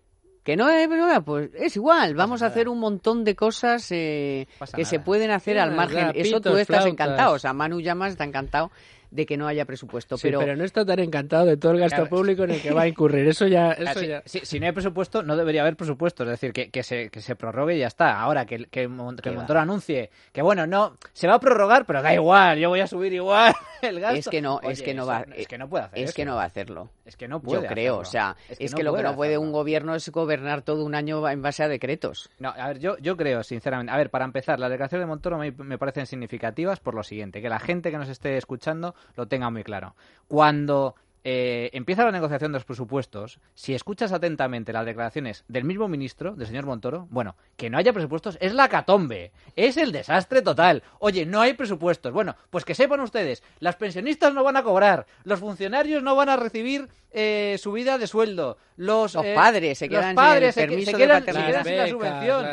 que no es, pues es igual, vamos a hacer un montón de cosas eh, que se pueden hacer al margen. Eso tú estás encantado, o sea, Manu Llamas está encantado de que no haya presupuesto. pero... pero no está tan encantado de todo el gasto público en el que va a incurrir. Eso ya... Eso ya... Si, no hay presupuesto, no debería haber presupuesto. Es decir, que, que, se, que se prorrogue y ya está. Ahora, que, que, el motor anuncie que, bueno, no, se va a prorrogar, pero da igual, yo voy a subir igual *laughs* el gasto. Es que no, es que no va... Es que no puede hacer Es que no va a hacerlo. Es que no puede Yo creo, o sea, es que, lo que no puede un gobierno es gobernar todo un año en base a decretos. No, a ver, yo, yo creo, sinceramente, a ver, para empezar, las declaraciones de Montoro me, me parecen significativas por lo siguiente, que la gente que nos esté escuchando lo tenga muy claro. Cuando eh, empieza la negociación de los presupuestos, si escuchas atentamente las declaraciones del mismo ministro, del señor Montoro, bueno, que no haya presupuestos es la catombe, es el desastre total. Oye, no hay presupuestos. Bueno, pues que sepan ustedes, las pensionistas no van a cobrar, los funcionarios no van a recibir eh, subida de sueldo, los, eh, padres se quedan padres sin el se, quedan, sin la subvención,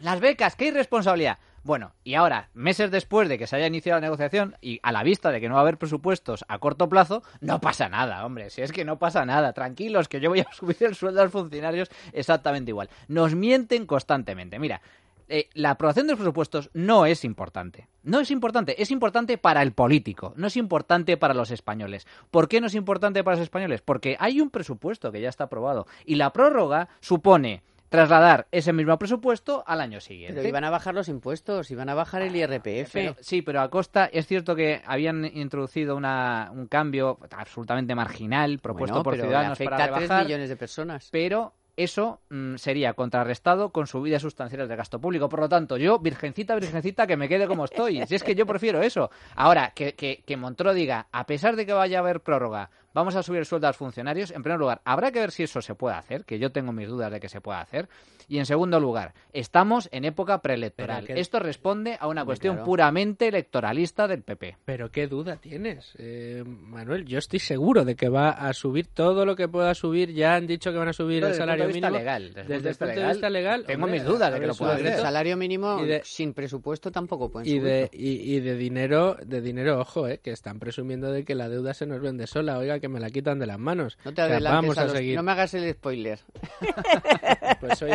las becas, qué irresponsabilidad. Bueno, y ahora, meses después de que se haya iniciado la negociación y a la vista de que no va a haber presupuestos a corto plazo, no pasa nada, hombre. Si es que no pasa nada, tranquilos, que yo voy a *laughs* subir el sueldo a los funcionarios exactamente igual. Nos mienten constantemente. Mira, eh, la aprobación de los presupuestos no es importante. No es importante, es importante para el político, no es importante para los españoles. ¿Por qué no es importante para los españoles? Porque hay un presupuesto que ya está aprobado y la prórroga supone trasladar ese mismo presupuesto al año siguiente. Pero iban a bajar los impuestos, iban a bajar el IRPF. sí, pero a costa, es cierto que habían introducido una, un cambio absolutamente marginal propuesto por Ciudadanos afecta para rebajar, a 3 millones de personas. Pero eso mm, sería contrarrestado con subidas sustanciales de gasto público. Por lo tanto, yo, virgencita, virgencita, que me quede como estoy. Si es que yo prefiero eso. Ahora, que, que, que Montoro diga, a pesar de que vaya a haber prórroga, vamos a subir el sueldo a los funcionarios. En primer lugar, habrá que ver si eso se puede hacer, que yo tengo mis dudas de que se pueda hacer. Y en segundo lugar, estamos en época preelectoral. Esto responde a una cuestión puramente electoralista del PP. Pero qué duda tienes, eh, Manuel. Yo estoy seguro de que va a subir todo lo que pueda subir. Ya han dicho que van a subir el salario mínimo. Legal, desde, el punto de vista legal, tengo mis dudas de que lo pueda hacer. El salario mínimo sin presupuesto tampoco pueden y subir. De, y, de dinero, de dinero, ojo, eh, que están presumiendo de que la deuda se nos vende sola. Oiga, que me la quitan de las manos. No te adelantes a, seguir. No me hagas el spoiler. *laughs* pues soy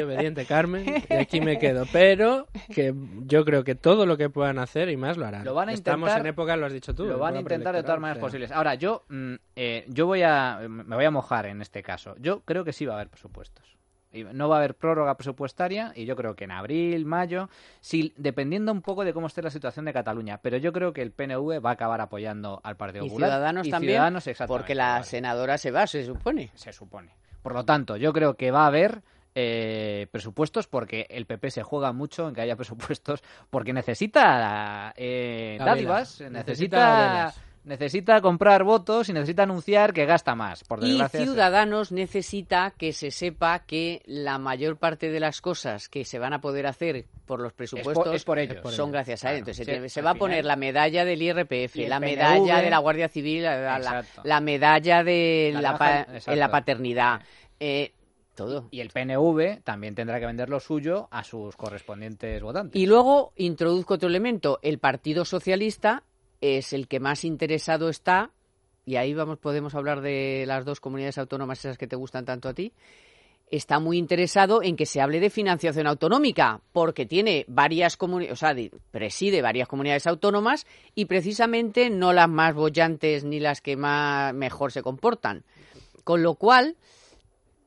Carmen, y aquí me quedo. Pero que yo creo que todo lo que puedan hacer y más lo harán. Lo van a intentar, Estamos en época, lo has dicho tú. Lo van a intentar de todas maneras posibles. Ahora, yo, mm, eh, yo voy a, me voy a mojar en este caso. Yo creo que sí va a haber presupuestos no va a haber prórroga presupuestaria y yo creo que en abril, mayo, sí, dependiendo un poco de cómo esté la situación de Cataluña, pero yo creo que el PNV va a acabar apoyando al Partido ¿Y Popular Ciudadanos y también, Ciudadanos porque la senadora se va, se supone. Se supone. Por lo tanto, yo creo que va a haber eh, presupuestos porque el PP se juega mucho en que haya *laughs* presupuestos porque necesita eh, dádivas, necesita necesita comprar votos y necesita anunciar que gasta más. Por y Ciudadanos necesita que se sepa que la mayor parte de las cosas que se van a poder hacer por los presupuestos por, ellos. son gracias a él. Entonces se, va a poner la medalla del IRPF, la medalla de la Guardia Civil, la, medalla de la, la paternidad. Eh, todo. Y el PNV también tendrá que vender lo suyo a sus correspondientes votantes. Y luego introduzco otro elemento. El Partido Socialista es el que más interesado está, y ahí vamos, podemos hablar de las dos comunidades autónomas esas que te gustan tanto a ti, está muy interesado en que se hable de financiación autonómica, porque tiene varias comunidades, o sea, preside varias comunidades autónomas y precisamente no las más bollantes ni las que más mejor se comportan. Con lo cual,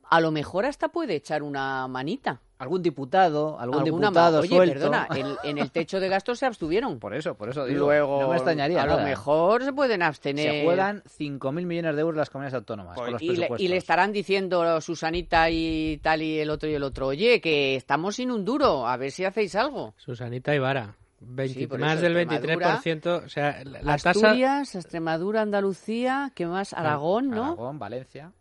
a lo mejor hasta puede echar una manita algún diputado, algún Alguna diputado Oye, suelto. perdona, *laughs* en, en el techo de gastos se abstuvieron. Por eso, por eso digo, Luego, no me extrañaría a lo nada. mejor se pueden abstener. Se juegan 5.000 millones de euros las comunidades autónomas con los y, le, y estarán diciendo Susanita y tal y el otro y el otro, oye, que estamos sin un duro, a ver si hacéis algo. Susanita Ibarra. 20 Sí, por más del Extremadura, 23%. O sea, la, la tasa. Asturias, Extremadura, Andalucía, ¿qué más? Aragón, ¿no? Aragón, Valencia.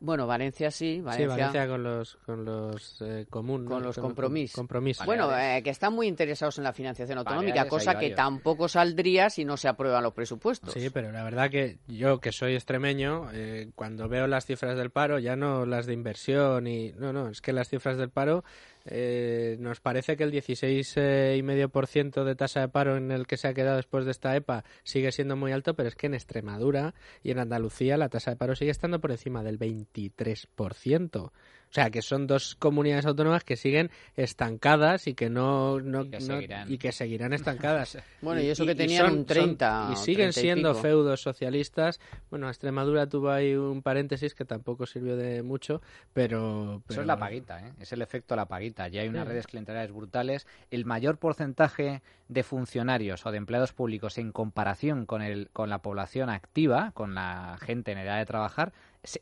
Bueno, Valencia sí, Sí, Valencia. Valencia con los, con los eh, común, ¿no? Con los compromis. compromisos. Bueno, eh, que están muy interesados en la financiación autonómica, Baleares, cosa que tampoco saldría si no se aprueban los presupuestos. Sí, pero la verdad que yo, que soy extremeño, eh, cuando veo las cifras del paro, ya no las de inversión y... No, no, es que las cifras del paro eh, nos parece que el 16,5% de tasa de paro en el que se ha quedado después de esta EPA sigue siendo muy alto, pero es que en Extremadura y en Andalucía la tasa de paro sigue estando por encima del 23%. O sea, que son dos comunidades autónomas que siguen estancadas y que no, no, Y que no- seguirán. y que seguirán estancadas. *laughs* Bueno, y eso que tenían un 30 y o siguen 30 y siendo pico. feudos socialistas. Bueno, Extremadura tuvo ahí un paréntesis que tampoco sirvió de mucho, pero... Eso es la paguita, ¿eh? es el efecto la paguita. Ya hay unas Sí. redes clientelares brutales. El mayor porcentaje de funcionarios o de empleados públicos en comparación con, el, con la población activa, con la gente en edad de trabajar,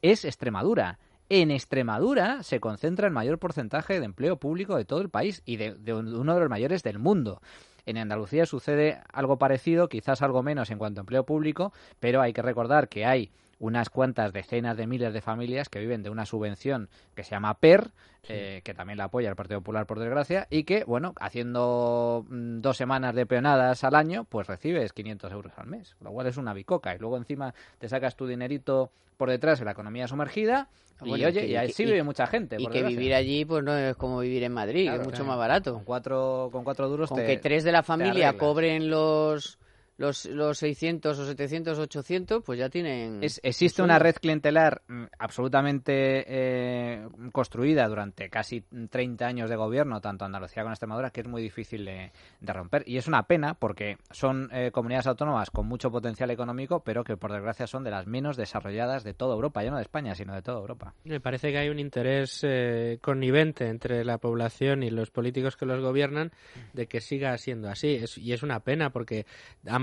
es Extremadura. En Extremadura se concentra el mayor porcentaje de empleo público de todo el país y de, uno de los mayores del mundo. En Andalucía sucede algo parecido, quizás algo menos en cuanto a empleo público, pero hay que recordar que hay unas cuantas decenas de miles de familias que viven de una subvención que se llama PER, eh, que también la apoya el Partido Popular por desgracia, y que, bueno, haciendo mm, dos semanas de peonadas al año, pues recibes 500 euros al mes, lo cual es una bicoca, y luego encima te sacas tu dinerito por detrás de la economía sumergida, y Bueno, oye, que- y ahí y- sí y- vive mucha gente. Y por que desgracia. vivir allí pues no es como vivir en Madrid, Claro, es mucho claro. más barato. Con cuatro, con cuatro duros Con te- que tres de la familia cobren los, los, los 600 o 700, 800, pues ya tienen... Es- existe una red clientelar mm, absolutamente eh, construida durante casi 30 años de gobierno, tanto Andalucía como Extremadura, que es muy difícil de, de romper. Y es una pena porque son eh, comunidades autónomas con mucho potencial económico, pero que por desgracia son de las menos desarrolladas de toda Europa, ya no de España, sino de toda Europa. Me parece que hay un interés eh, connivente entre la población y los políticos que los gobiernan de que siga siendo así. Es- y es una pena porque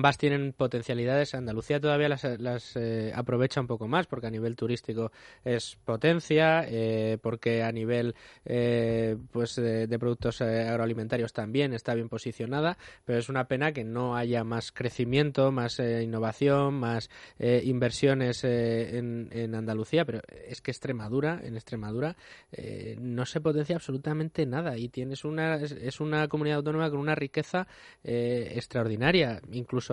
ambas tienen potencialidades. Andalucía todavía las, eh, aprovecha un poco más porque a nivel turístico es potencia, eh, porque a nivel eh, pues de, productos agroalimentarios también está bien posicionada, pero es una pena que no haya más crecimiento, más innovación, más inversiones en, Andalucía, pero es que Extremadura, en Extremadura no se potencia absolutamente nada y tienes una es, una comunidad autónoma con una riqueza extraordinaria, incluso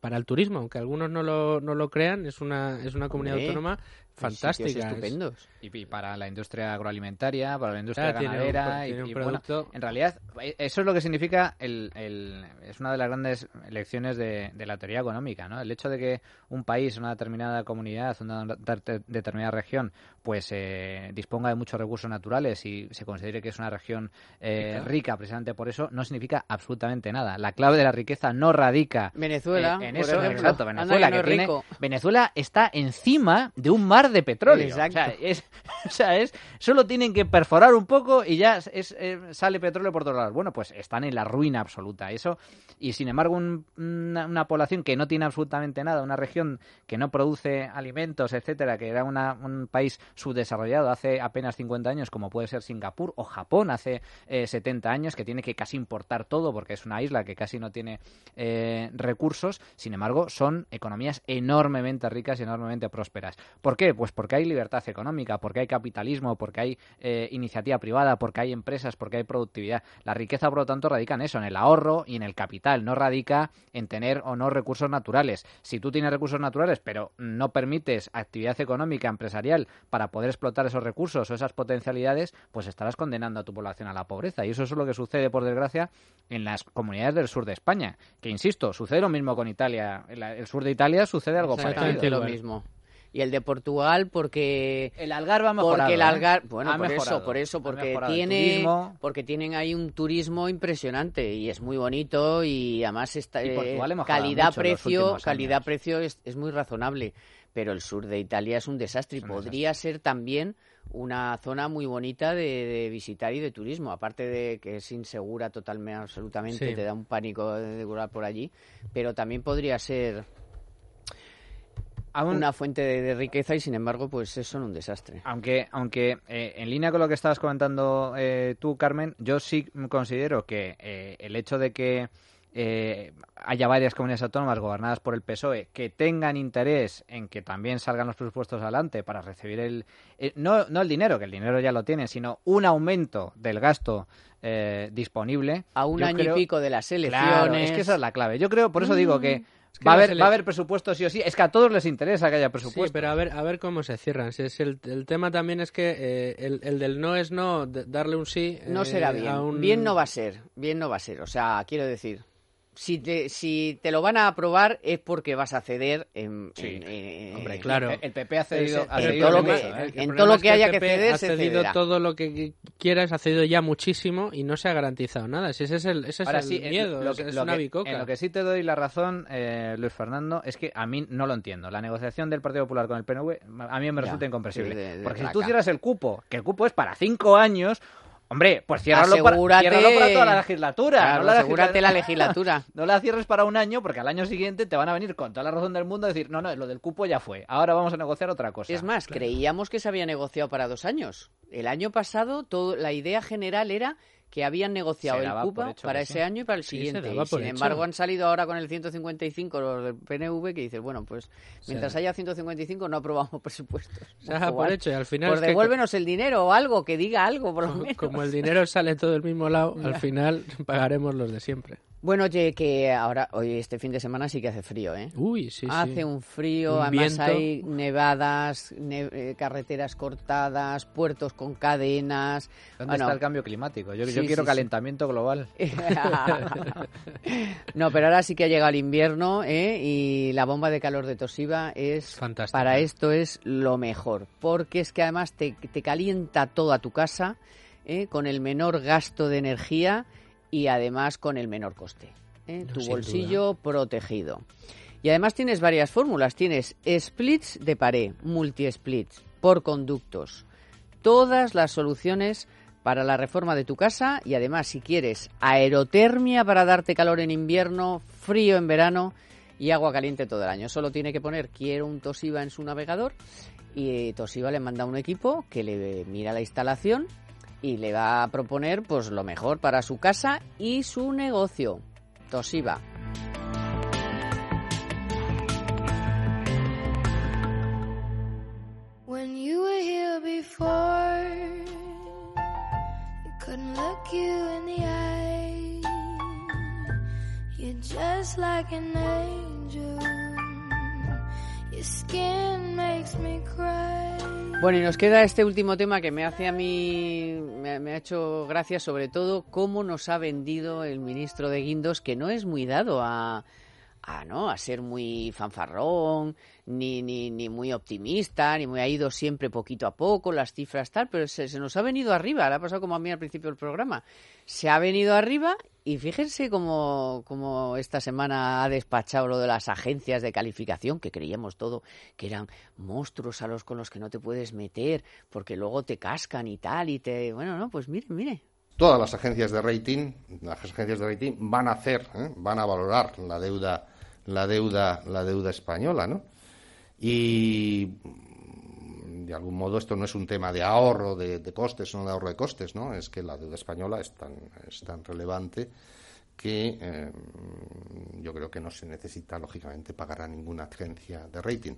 para el turismo, aunque algunos no lo, no lo crean, es una es una comunidad Hombre, autónoma Hay sitios fantástica. es- estupendos. Y, y para la industria agroalimentaria, para la industria Claro, tiene un- ganadera. y- tiene un y, bueno, producto- en realidad, eh, eso es lo que significa, el, el- es una de las grandes lecciones de, de la teoría económica. ¿no? El hecho de que un país, una determinada comunidad, una de- de- determinada región, pues eh, disponga de muchos recursos naturales y se considere que es una región eh, rica precisamente por eso, no significa absolutamente nada. La clave de la riqueza no radica Venezuela, eh, en por eso, ejemplo. exacto, Anda Venezuela, que no tiene- rico. Venezuela está encima de un mar de petróleo. Exacto. O sea, es, *laughs* o sea, es, solo tienen que perforar un poco y ya es, eh, sale petróleo por todos lados. Bueno, pues están en la ruina absoluta. Eso, y sin embargo, un- una, una población que no tiene absolutamente nada, una región que no produce alimentos, etcétera, que era una- un país subdesarrollado hace apenas 50 años, como puede ser Singapur o Japón hace eh, 70 años, que tiene que casi importar todo porque es una isla que casi no tiene eh, recursos. Sin embargo, son economías enormemente ricas y enormemente prósperas. ¿Por qué? Pues porque hay libertad económica, porque hay capitalismo, porque hay eh, iniciativa privada, porque hay empresas, porque hay productividad. La riqueza, por lo tanto, radica en eso, en el ahorro y en el capital, no radica en tener o no recursos naturales. Si tú tienes recursos naturales, pero no permites actividad económica, empresarial, para poder explotar esos recursos o esas potencialidades, pues estarás condenando a tu población a la pobreza. Y eso es lo que sucede, por desgracia, en las comunidades del sur de España. Que, insisto, sucede lo mismo con Italia. El sur de Italia sucede algo Exactamente parecido. lo mismo. Y el de Portugal porque El Algarve ha mejorado. porque el ¿eh? Algar, bueno, por mejorado, eso, por eso, porque tiene, porque tienen ahí un turismo impresionante y es muy bonito y además está eh, calidad precio, calidad precio es, es muy razonable. pero el sur de Italia es un desastre y podría ser también una zona muy bonita de, visitar y de turismo, aparte de que es insegura totalmente, absolutamente, te da un pánico de volar por allí, pero también podría ser una fuente de, riqueza y sin embargo pues es son un desastre. Aunque, aunque eh, en línea con lo que estabas comentando eh, tú, Carmen, yo sí considero que eh, el hecho de que haya varias comunidades autónomas gobernadas por el PSOE que tengan interés en que también salgan los presupuestos adelante para recibir el, no, no el dinero, que el dinero ya lo tienen, sino un aumento del gasto disponible. A un año y pico de las elecciones. es que esa es la clave. Yo creo, por eso digo que va, a haber, va a haber presupuesto sí o sí. Es que a todos les interesa que haya presupuesto. Sí, pero a ver, a ver cómo se cierran. Si es el, el tema también es que eh, el, el, del no es no, darle un sí. No será eh, bien. Bien no va a ser. Bien no va a ser. O sea, quiero decir, si te, si te lo van a aprobar es porque vas a ceder en, hombre, claro. El, PP ha cedido, en, todo lo que, ¿eh? en todo lo que haya que ceder ha cedido todo lo que quieras ha cedido ya muchísimo y no se ha garantizado nada. Si ese es el, ese es el miedo lo es, una bicoca. en lo que sí te doy la razón eh, Luis Fernando es que a mí no lo entiendo. La negociación del Partido Popular con el PNV a mí me resulta incomprensible. porque si tú cierras el cupo que el cupo es para cinco años Hombre, pues ciérralo para, para, toda la legislatura. no asegúrate la legislatura. *laughs* no la cierres para un año porque al año siguiente te van a venir con toda la razón del mundo a decir, no, no, lo del cupo ya fue, ahora vamos a negociar otra cosa. Es más, creíamos que se había negociado para dos años. El año pasado todo, la idea general era que habían negociado el CUPA para ese año y para el siguiente. sin embargo, han salido ahora con el 155 los del PNV que dicen, bueno, pues mientras haya 155 no aprobamos *laughs* presupuestos. por hecho, y al final... Pues devuélvenos el dinero o algo, que diga algo, por lo menos. Como el dinero sale todo del mismo lado, al final *laughs* pagaremos los de siempre. Bueno, oye, que ahora, hoy este fin de semana sí que hace frío, ¿eh? Uy, sí, Hace un frío, además hay nevadas, eh, carreteras cortadas, puertos con cadenas. ¿Dónde está el cambio climático? Yo, quiero calentamiento global. *laughs* *laughs* no, pero ahora sí que ha llegado el invierno, ¿eh? Y la bomba de calor de Toshiba es... Fantástico. Para esto es lo mejor, porque es que además te, te calienta toda tu casa, ¿eh? Con el menor gasto de energía y además con el menor coste. ¿eh? tu bolsillo protegido. Y además tienes varias fórmulas. Tienes splits de pared, multi-splits, por conductos. Todas las soluciones para la reforma de tu casa y además si quieres aerotermia para darte calor en invierno, frío en verano y agua caliente todo el año. Solo tiene que poner quiero un Toshiba en su navegador y Toshiba le manda un equipo que le mira la instalación y le va a proponer pues lo mejor para su casa y su negocio. Toshiba. When you were here before, couldn't look you in the eye. You're just like an angel. Bueno, y nos queda este último tema que me hace a mí, me, ha hecho gracia sobre todo cómo nos ha vendido el ministro de Guindos, que no es muy dado a, a, ¿no? a ser muy fanfarrón, ni, ni, ni muy optimista, ni muy ha ido siempre poquito a poco, las cifras tal, pero se, se nos ha venido arriba, le ha pasado como a mí al principio del programa. Se ha venido arriba y fíjense cómo, cómo, esta semana ha despachado lo de las agencias de calificación, que creíamos todo que eran monstruos a los con los que no te puedes meter, porque luego te cascan y tal, y te... Bueno, no, pues mire, mire. Todas las agencias de rating, las agencias de rating van a hacer, ¿eh? van a valorar la deuda, la deuda, la deuda española, ¿no? Y de algún modo esto no es un tema de ahorro de, costes no de ahorro de costes, ¿no? Es que la deuda española es tan, es tan relevante que eh, yo creo que no se necesita, lógicamente, pagar a ninguna agencia de rating.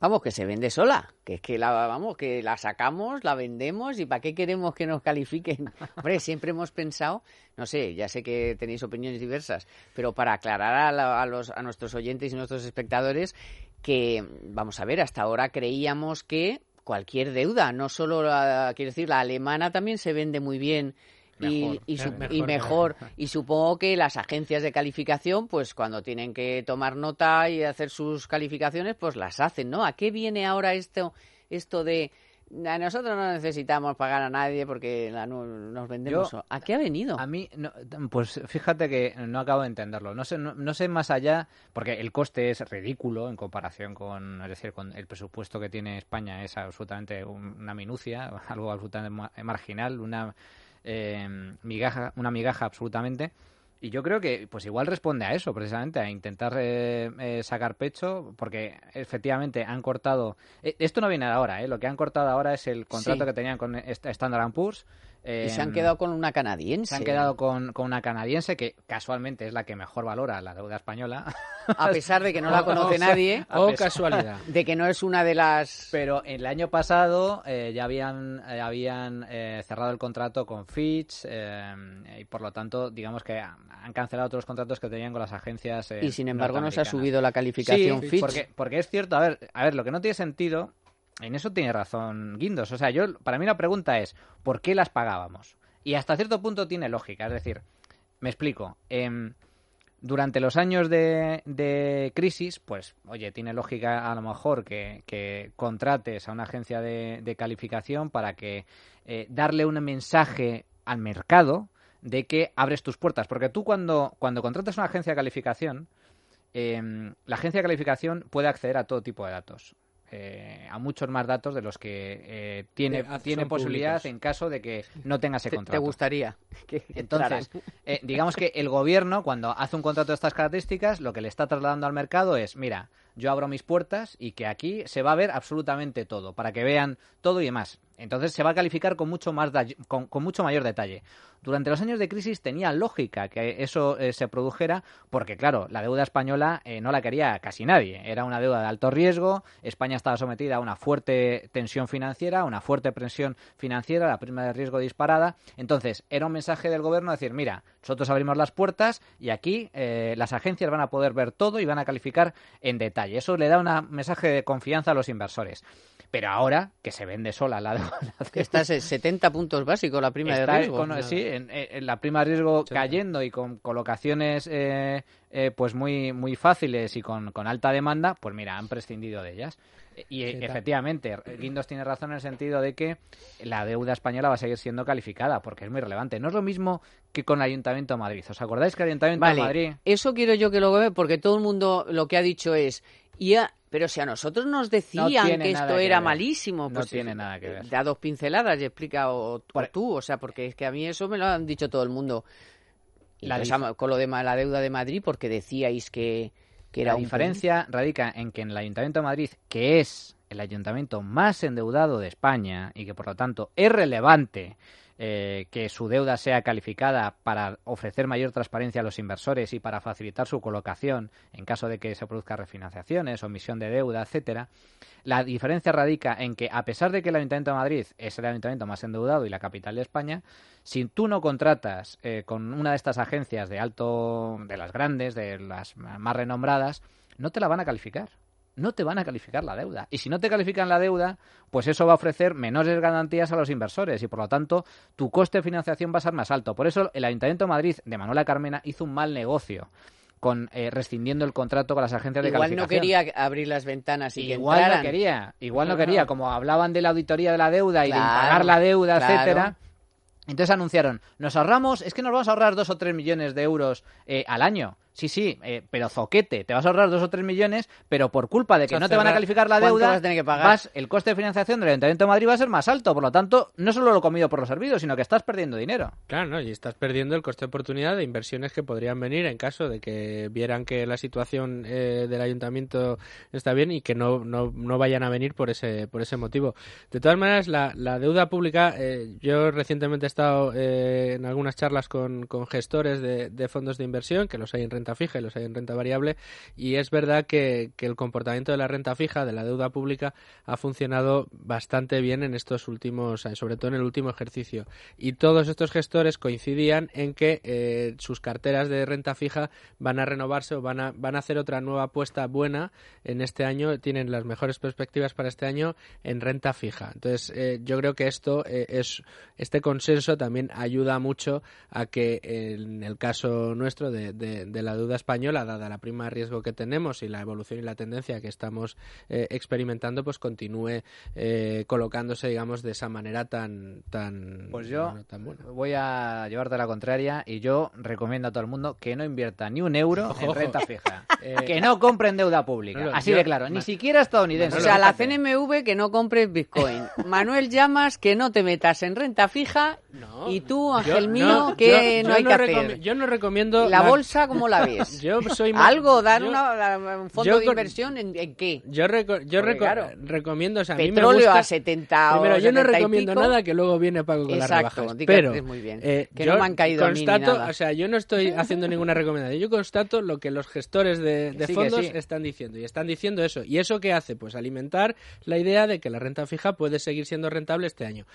Vamos, que se vende sola, que es que la, vamos, que la sacamos, la vendemos y ¿para qué queremos que nos califiquen? *laughs* Hombre, siempre hemos pensado, no sé, ya sé que tenéis opiniones diversas, pero para aclarar a, los, a nuestros oyentes y nuestros espectadores que, vamos a ver, hasta ahora creíamos que cualquier deuda, no solo, la, quiero decir, la alemana también se vende muy bien y, y, mejor, *laughs* y supongo que las agencias de calificación, pues cuando tienen que tomar nota y hacer sus calificaciones, pues las hacen, ¿no? ¿A qué viene ahora esto, esto de nosotros no necesitamos pagar a nadie porque nos vendemos. ¿A qué ha venido? A mí, pues fíjate que no acabo de entenderlo. No sé, no, sé más allá, porque el coste es ridículo en comparación con, es decir, con el presupuesto que tiene España es absolutamente una minucia, *laughs* algo absolutamente marginal, una eh, migaja, una migaja absolutamente. Y yo creo que pues igual responde a eso, precisamente, a intentar eh, eh, sacar pecho, porque efectivamente han cortado... Eh, esto no viene de ahora, ¿eh? lo que han cortado ahora es el contrato que tenían con Standard Poor's y se han quedado con una canadiense. Se han quedado con, con, una canadiense que casualmente es la que mejor valora la deuda española. A pesar de que no la *laughs* conoce nadie. *laughs* O casualidad. De que no es una de las... Pero el año pasado eh, ya habían, eh, habían eh, cerrado el contrato con Fitch y por lo tanto digamos que han cancelado otros contratos que tenían con las agencias. y sin embargo no se ha subido la calificación Fitch. Porque, porque es cierto, a ver, a ver, lo que no tiene sentido en eso tiene razón Guindos. O sea, yo para mí la pregunta es, ¿por qué las pagábamos? Y hasta cierto punto tiene lógica. Es decir, me explico. Em, durante los años de, crisis, pues, oye, tiene lógica a lo mejor que, contrates a una agencia de, calificación para que eh, darle un mensaje al mercado de que abres tus puertas. Porque tú cuando, cuando contratas una agencia de calificación, em, la agencia de calificación puede acceder a todo tipo de datos. Eh, a muchos más datos de los que eh, tiene, tiene posibilidad en caso de que no tenga ese contrato. ¿Te gustaría? Que *laughs* Entonces, eh, digamos que el gobierno, cuando hace un contrato de estas características, lo que le está trasladando al mercado es, mira, yo abro mis puertas y que aquí se va a ver absolutamente todo, para que vean todo y demás. Entonces se va a calificar con mucho, más con, mucho mayor detalle. Durante los años de crisis tenía lógica que eso eh, se produjera porque, claro, la deuda española eh, no la quería casi nadie. Era una deuda de alto riesgo, España estaba sometida a una fuerte tensión financiera, una fuerte presión financiera, la prima de riesgo disparada. Entonces, era un mensaje del gobierno decir, mira, nosotros abrimos las puertas y aquí eh, las agencias van a poder ver todo y van a calificar en detalle. Eso le da un mensaje de confianza a los inversores. Pero ahora que se vende sola la, *laughs* deuda... Está en 70 puntos básicos la prima de riesgo. sí, en, la prima de riesgo cayendo y con colocaciones eh, eh, pues muy, muy fáciles y con, con alta demanda, pues mira, han prescindido de ellas. Y efectivamente, Guindos tiene razón en el sentido de que la deuda española va a seguir siendo calificada, porque es muy relevante. No es lo mismo que con el Ayuntamiento de Madrid. ¿Os acordáis que el Ayuntamiento de Madrid... Eso quiero yo que lo vea, porque todo el mundo lo que ha dicho es... Pero si a nosotros nos decían que esto era malísimo, pues no tiene nada que ver. Da dos pinceladas y explica o, tú, o sea, porque es que a mí eso me lo han dicho todo el mundo. La con lo de la deuda de Madrid, porque decíais que, que era la diferencia radica en que en el Ayuntamiento de Madrid, que es el ayuntamiento más endeudado de España y que por lo tanto es relevante eh, que su deuda sea calificada para ofrecer mayor transparencia a los inversores y para facilitar su colocación en caso de que se produzca refinanciaciones o emisión de deuda, etcétera. La diferencia radica en que, a pesar de que el Ayuntamiento de Madrid es el ayuntamiento más endeudado y la capital de España, si tú no contratas eh, con una de estas agencias de alto, de las grandes, de las más renombradas, no te la van a calificar no te van a calificar la deuda. Y si no te califican la deuda, pues eso va a ofrecer menores garantías a los inversores y por lo tanto tu coste de financiación va a ser más alto. Por eso el Ayuntamiento de Madrid de Manuela Carmena hizo un mal negocio con eh, rescindiendo el contrato con las agencias de calificación. Igual no quería abrir las ventanas y igual que no quería, igual no, quería, como hablaban de la auditoría de la deuda y de pagar la deuda, etcétera. Entonces anunciaron, nos ahorramos, es que nos vamos a ahorrar dos o tres millones de euros eh, al año. Sí, sí, eh, pero zoquete, te vas a ahorrar dos o tres millones, pero por culpa de que no te van a calificar la deuda, vas a tener que pagar? el coste de financiación del Ayuntamiento de Madrid va a ser más alto. Por lo tanto, no solo lo comido por los servidos, sino que estás perdiendo dinero. Claro, ¿no? y estás perdiendo el coste de oportunidad de inversiones que podrían venir en caso de que vieran que la situación eh, del Ayuntamiento está bien y que no, no, no, vayan a venir por ese, por ese motivo. De todas maneras, la, la deuda pública, eh, yo recientemente he estado en algunas charlas con, con gestores de, de fondos de inversión, que los hay en renta fija y los hay en renta variable. Y es verdad que, el comportamiento de la renta fija, de la deuda pública, ha funcionado bastante bien en estos últimos, sobre todo en el último ejercicio. Y todos estos gestores coincidían en que eh, sus carteras de renta fija van a renovarse o van a, van a hacer otra nueva apuesta buena en este año. Tienen las mejores perspectivas para este año en renta fija. Entonces, eh, yo creo que esto eh, es este consenso también ayuda mucho a que en el caso nuestro de, de, de la deuda española, dada la prima de riesgo que tenemos y la evolución y la tendencia que estamos eh, experimentando, pues continúe eh, colocándose, digamos, de esa manera tan tan Pues yo bueno, tan buena. voy a llevarte la contraria y yo recomiendo a todo el mundo que no invierta ni un euro en Ojo. renta fija. *laughs* Eh, que no compren deuda pública. Así yo- de claro. Ni siquiera estadounidense. O sea, la. CNMV que no compres Bitcoin. Manuel Llamas que no te metas en renta fija. No, y tú, yo- Ángel mío, que yo- no yo hay que hacer. Yo no recomiendo ¿La bolsa cómo la *laughs* ves? Yo soy más- Algo, dar yo- una, un fondo yo de inversión en, en qué? Yo, reco- yo reco- claro, recomiendo, o sea, a mí me Petróleo gusta- a 70 o Primero, yo no 70 y recomiendo nada que luego viene Paco con las Exacto, rebajas. di que Pero, haces muy bien. eh, Que yo no me han caído mí ni constato, nada. o sea, yo no estoy haciendo ninguna recomendación. Yo constato lo que los gestores de, de sí, que fondos sí. están diciendo. Y están diciendo eso. ¿Y eso qué hace? Pues alimentar la idea de que la renta fija puede seguir siendo rentable este año.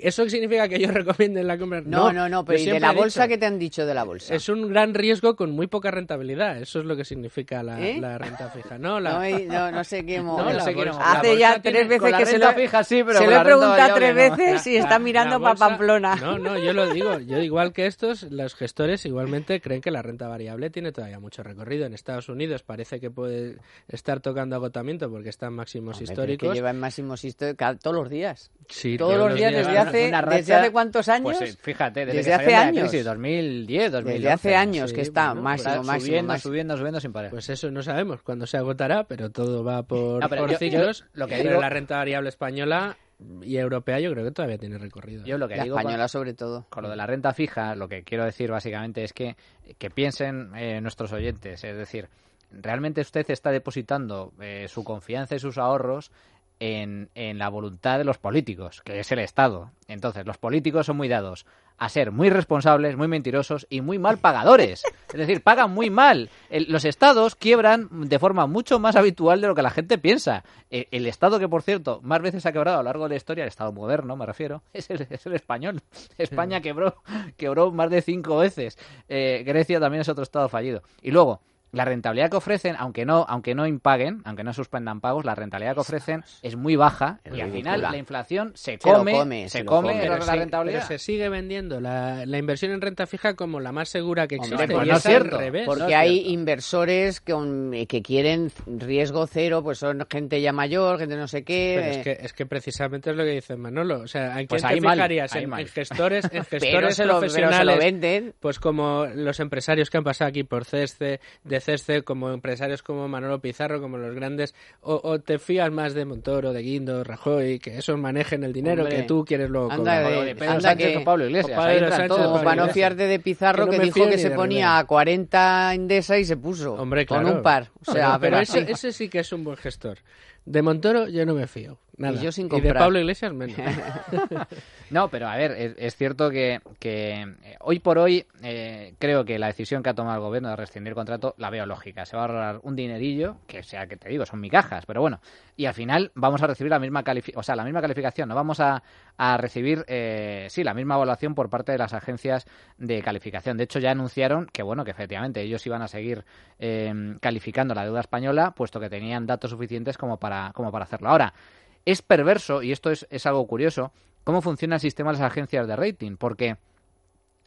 ¿Eso significa que yo *laughs* recomiende la compra? No, no, no, pero ¿y de la bolsa dicho, qué te han dicho de la bolsa? Es un gran riesgo con muy poca rentabilidad. Eso es lo que significa la, ¿Eh? la renta fija. No, la, No, no, no sé qué. *laughs* No, sé Hace ya tres veces que se lo, fija sí, pero se lo he preguntado tres no. veces y está mirando para Pamplona. No, no, yo lo digo. *laughs* Yo igual que estos, los gestores igualmente creen que la renta variable tiene todavía mucho recorrido. En Estados Unidos parece que puede estar tocando agotamiento porque están máximos Hombre, pero es históricos. que lleva en máximos históricos todos los días. Sí, todos los días desde llevan hace, una desde hace cuántos años? Pues eh, fíjate, desde, Desde que hace salió de la años. crisis, 2010, 2011. desde hace años sí, que está bueno, máximo, Está máximo, subiendo, máximo. subiendo, subiendo sin parar. Pues eso no sabemos cuándo se agotará, pero todo va por, No, pero por yo- yo ciclos. lo que Pero digo- la renta variable española y europea yo creo que todavía tiene recorrido. Yo lo que La digo con- española sobre todo. con lo de la renta fija, lo que quiero decir básicamente es que, que piensen eh, nuestros oyentes. Es decir, realmente usted está depositando eh, su confianza y sus ahorros en, en la voluntad de los políticos, que es el Estado. Entonces, los políticos son muy dados a ser muy responsables, muy mentirosos y muy mal pagadores. Es decir, pagan muy mal. El- los estados quiebran de forma mucho más habitual de lo que la gente piensa. El, el estado que, por cierto, más veces ha quebrado a lo largo de la historia, el estado moderno, me refiero, *laughs* es el, es el español. España quebró, quebró más de cinco veces. Eh, Grecia también es otro estado fallido. Y luego, la rentabilidad que ofrecen, aunque no, aunque no impaguen, aunque no suspendan pagos, la rentabilidad que ofrecen es muy baja y al final la inflación se Se come, come, se se lo come come. la, Pero la se- rentabilidad. pero se sigue vendiendo la, la inversión en renta fija como la más segura que Hombre, existe. pues y no es es cierto, revés. Porque no es hay cierto. inversores con- que quieren riesgo cero, pues son gente ya mayor, gente no sé qué. Pero es eh, que, es que precisamente es lo que dice Manolo. O sea, ¿en quién Pues te ahí mal, fijarías? en, en gestores, en *laughs* pero, gestores se lo, pero se lo profesionales. venden. Pues como los empresarios que han pasado aquí por CESCE, de CESCE, como empresarios como Manolo Pizarro, como los grandes, o, o te fías más de Montoro, de Guindo, Rajoy, que esos manejen el dinero Hombre, que tú quieres luego anda cobrar. de- O de Pedro anda Sánchez que- o Pablo Iglesias. o entran Sánchez, Pablo para no fiarte de Pizarro, Que no que, me dijo que se ponía Rivera. a 40 Endesa y se puso. Hombre, Con un par. O sea, pero ese sí que es un buen gestor. De Montoro yo no me fío. Nada. Y yo sin de comprar. Pablo Iglesias menos. *laughs* No, pero a ver, es, es cierto que, que, eh, hoy por hoy eh, creo que la decisión que ha tomado el gobierno de rescindir el contrato la veo lógica. Se va a ahorrar un dinerillo, que sea que te digo, son migajas, pero bueno. Y al final vamos a recibir la misma o sea, la misma calificación, no vamos a, a recibir, eh, sí, la misma evaluación por parte de las agencias de calificación. De hecho, ya anunciaron que, bueno, que efectivamente ellos iban a seguir eh, calificando la deuda española, puesto que tenían datos suficientes como para, como para hacerlo. Ahora, es perverso, y esto es, es algo curioso, cómo funciona el sistema de las agencias de rating, porque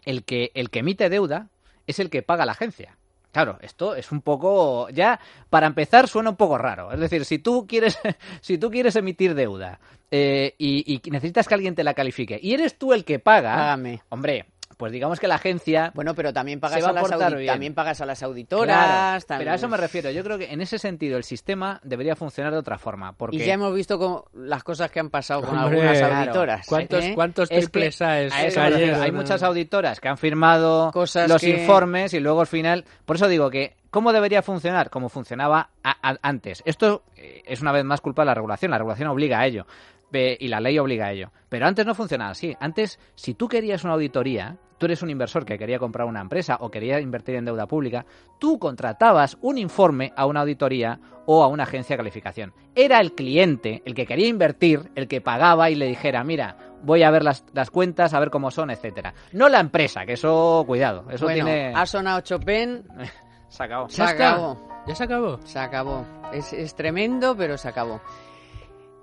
el que, el que emite deuda es el que paga la agencia. Claro, esto es un poco ya para empezar suena un poco raro. Es decir, si tú quieres *laughs* si tú quieres emitir deuda eh, y, y necesitas que alguien te la califique y eres tú el que paga, Págame. hombre, pues digamos que la agencia Bueno, pero también pagas, a a las, portar audi- bien. también pagas a las Claro, auditoras. también- pero a eso me refiero. Yo creo que en ese sentido el sistema debería funcionar de otra forma, porque Y ya hemos visto cómo- las cosas que han pasado con Hombre, algunas claro. auditoras. ¿Cuántos, ¿eh? cuántos Es que triples A es a eso. Hay muchas auditoras que han firmado Cosas los que- informes y luego al final. Por eso digo que, ¿cómo debería funcionar? Como funcionaba a- a- antes. Esto eh, es una vez más culpa de la regulación. La regulación obliga a ello. Y la ley obliga a ello. Pero antes no funcionaba así. Antes, si tú querías una auditoría, tú eres un inversor que quería comprar una empresa o quería invertir en deuda pública, tú contratabas un informe a una auditoría o a una agencia de calificación. Era el cliente, el que quería invertir, el que pagaba y le dijera, mira, voy a ver las, las cuentas, a ver cómo son, etcétera. No la empresa, que eso, cuidado, eso bueno, tiene... ha sonado Chopin, *laughs* Se acabó. se acabó. ¿Ya se acabó? Se acabó. Es, es tremendo, pero se acabó.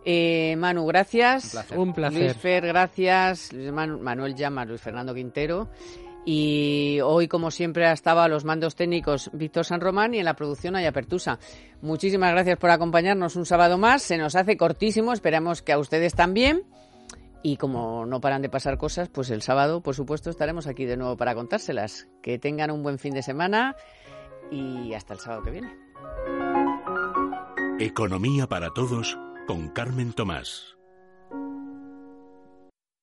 Eh, Manu, gracias. Un placer. Un placer. Luis Fer, gracias. Manuel Llama, Luis Fernando Quintero. Y hoy, como siempre, estaba a los mandos técnicos Víctor San Román y en la producción hay Apertusa. Muchísimas gracias por acompañarnos un sábado más. Se nos hace cortísimo, esperamos que a ustedes también. Y como no paran de pasar cosas, pues el sábado, por supuesto, estaremos aquí de nuevo para contárselas. Que tengan un buen fin de semana y hasta el sábado que viene. Economía para todos con Carmen Tomás.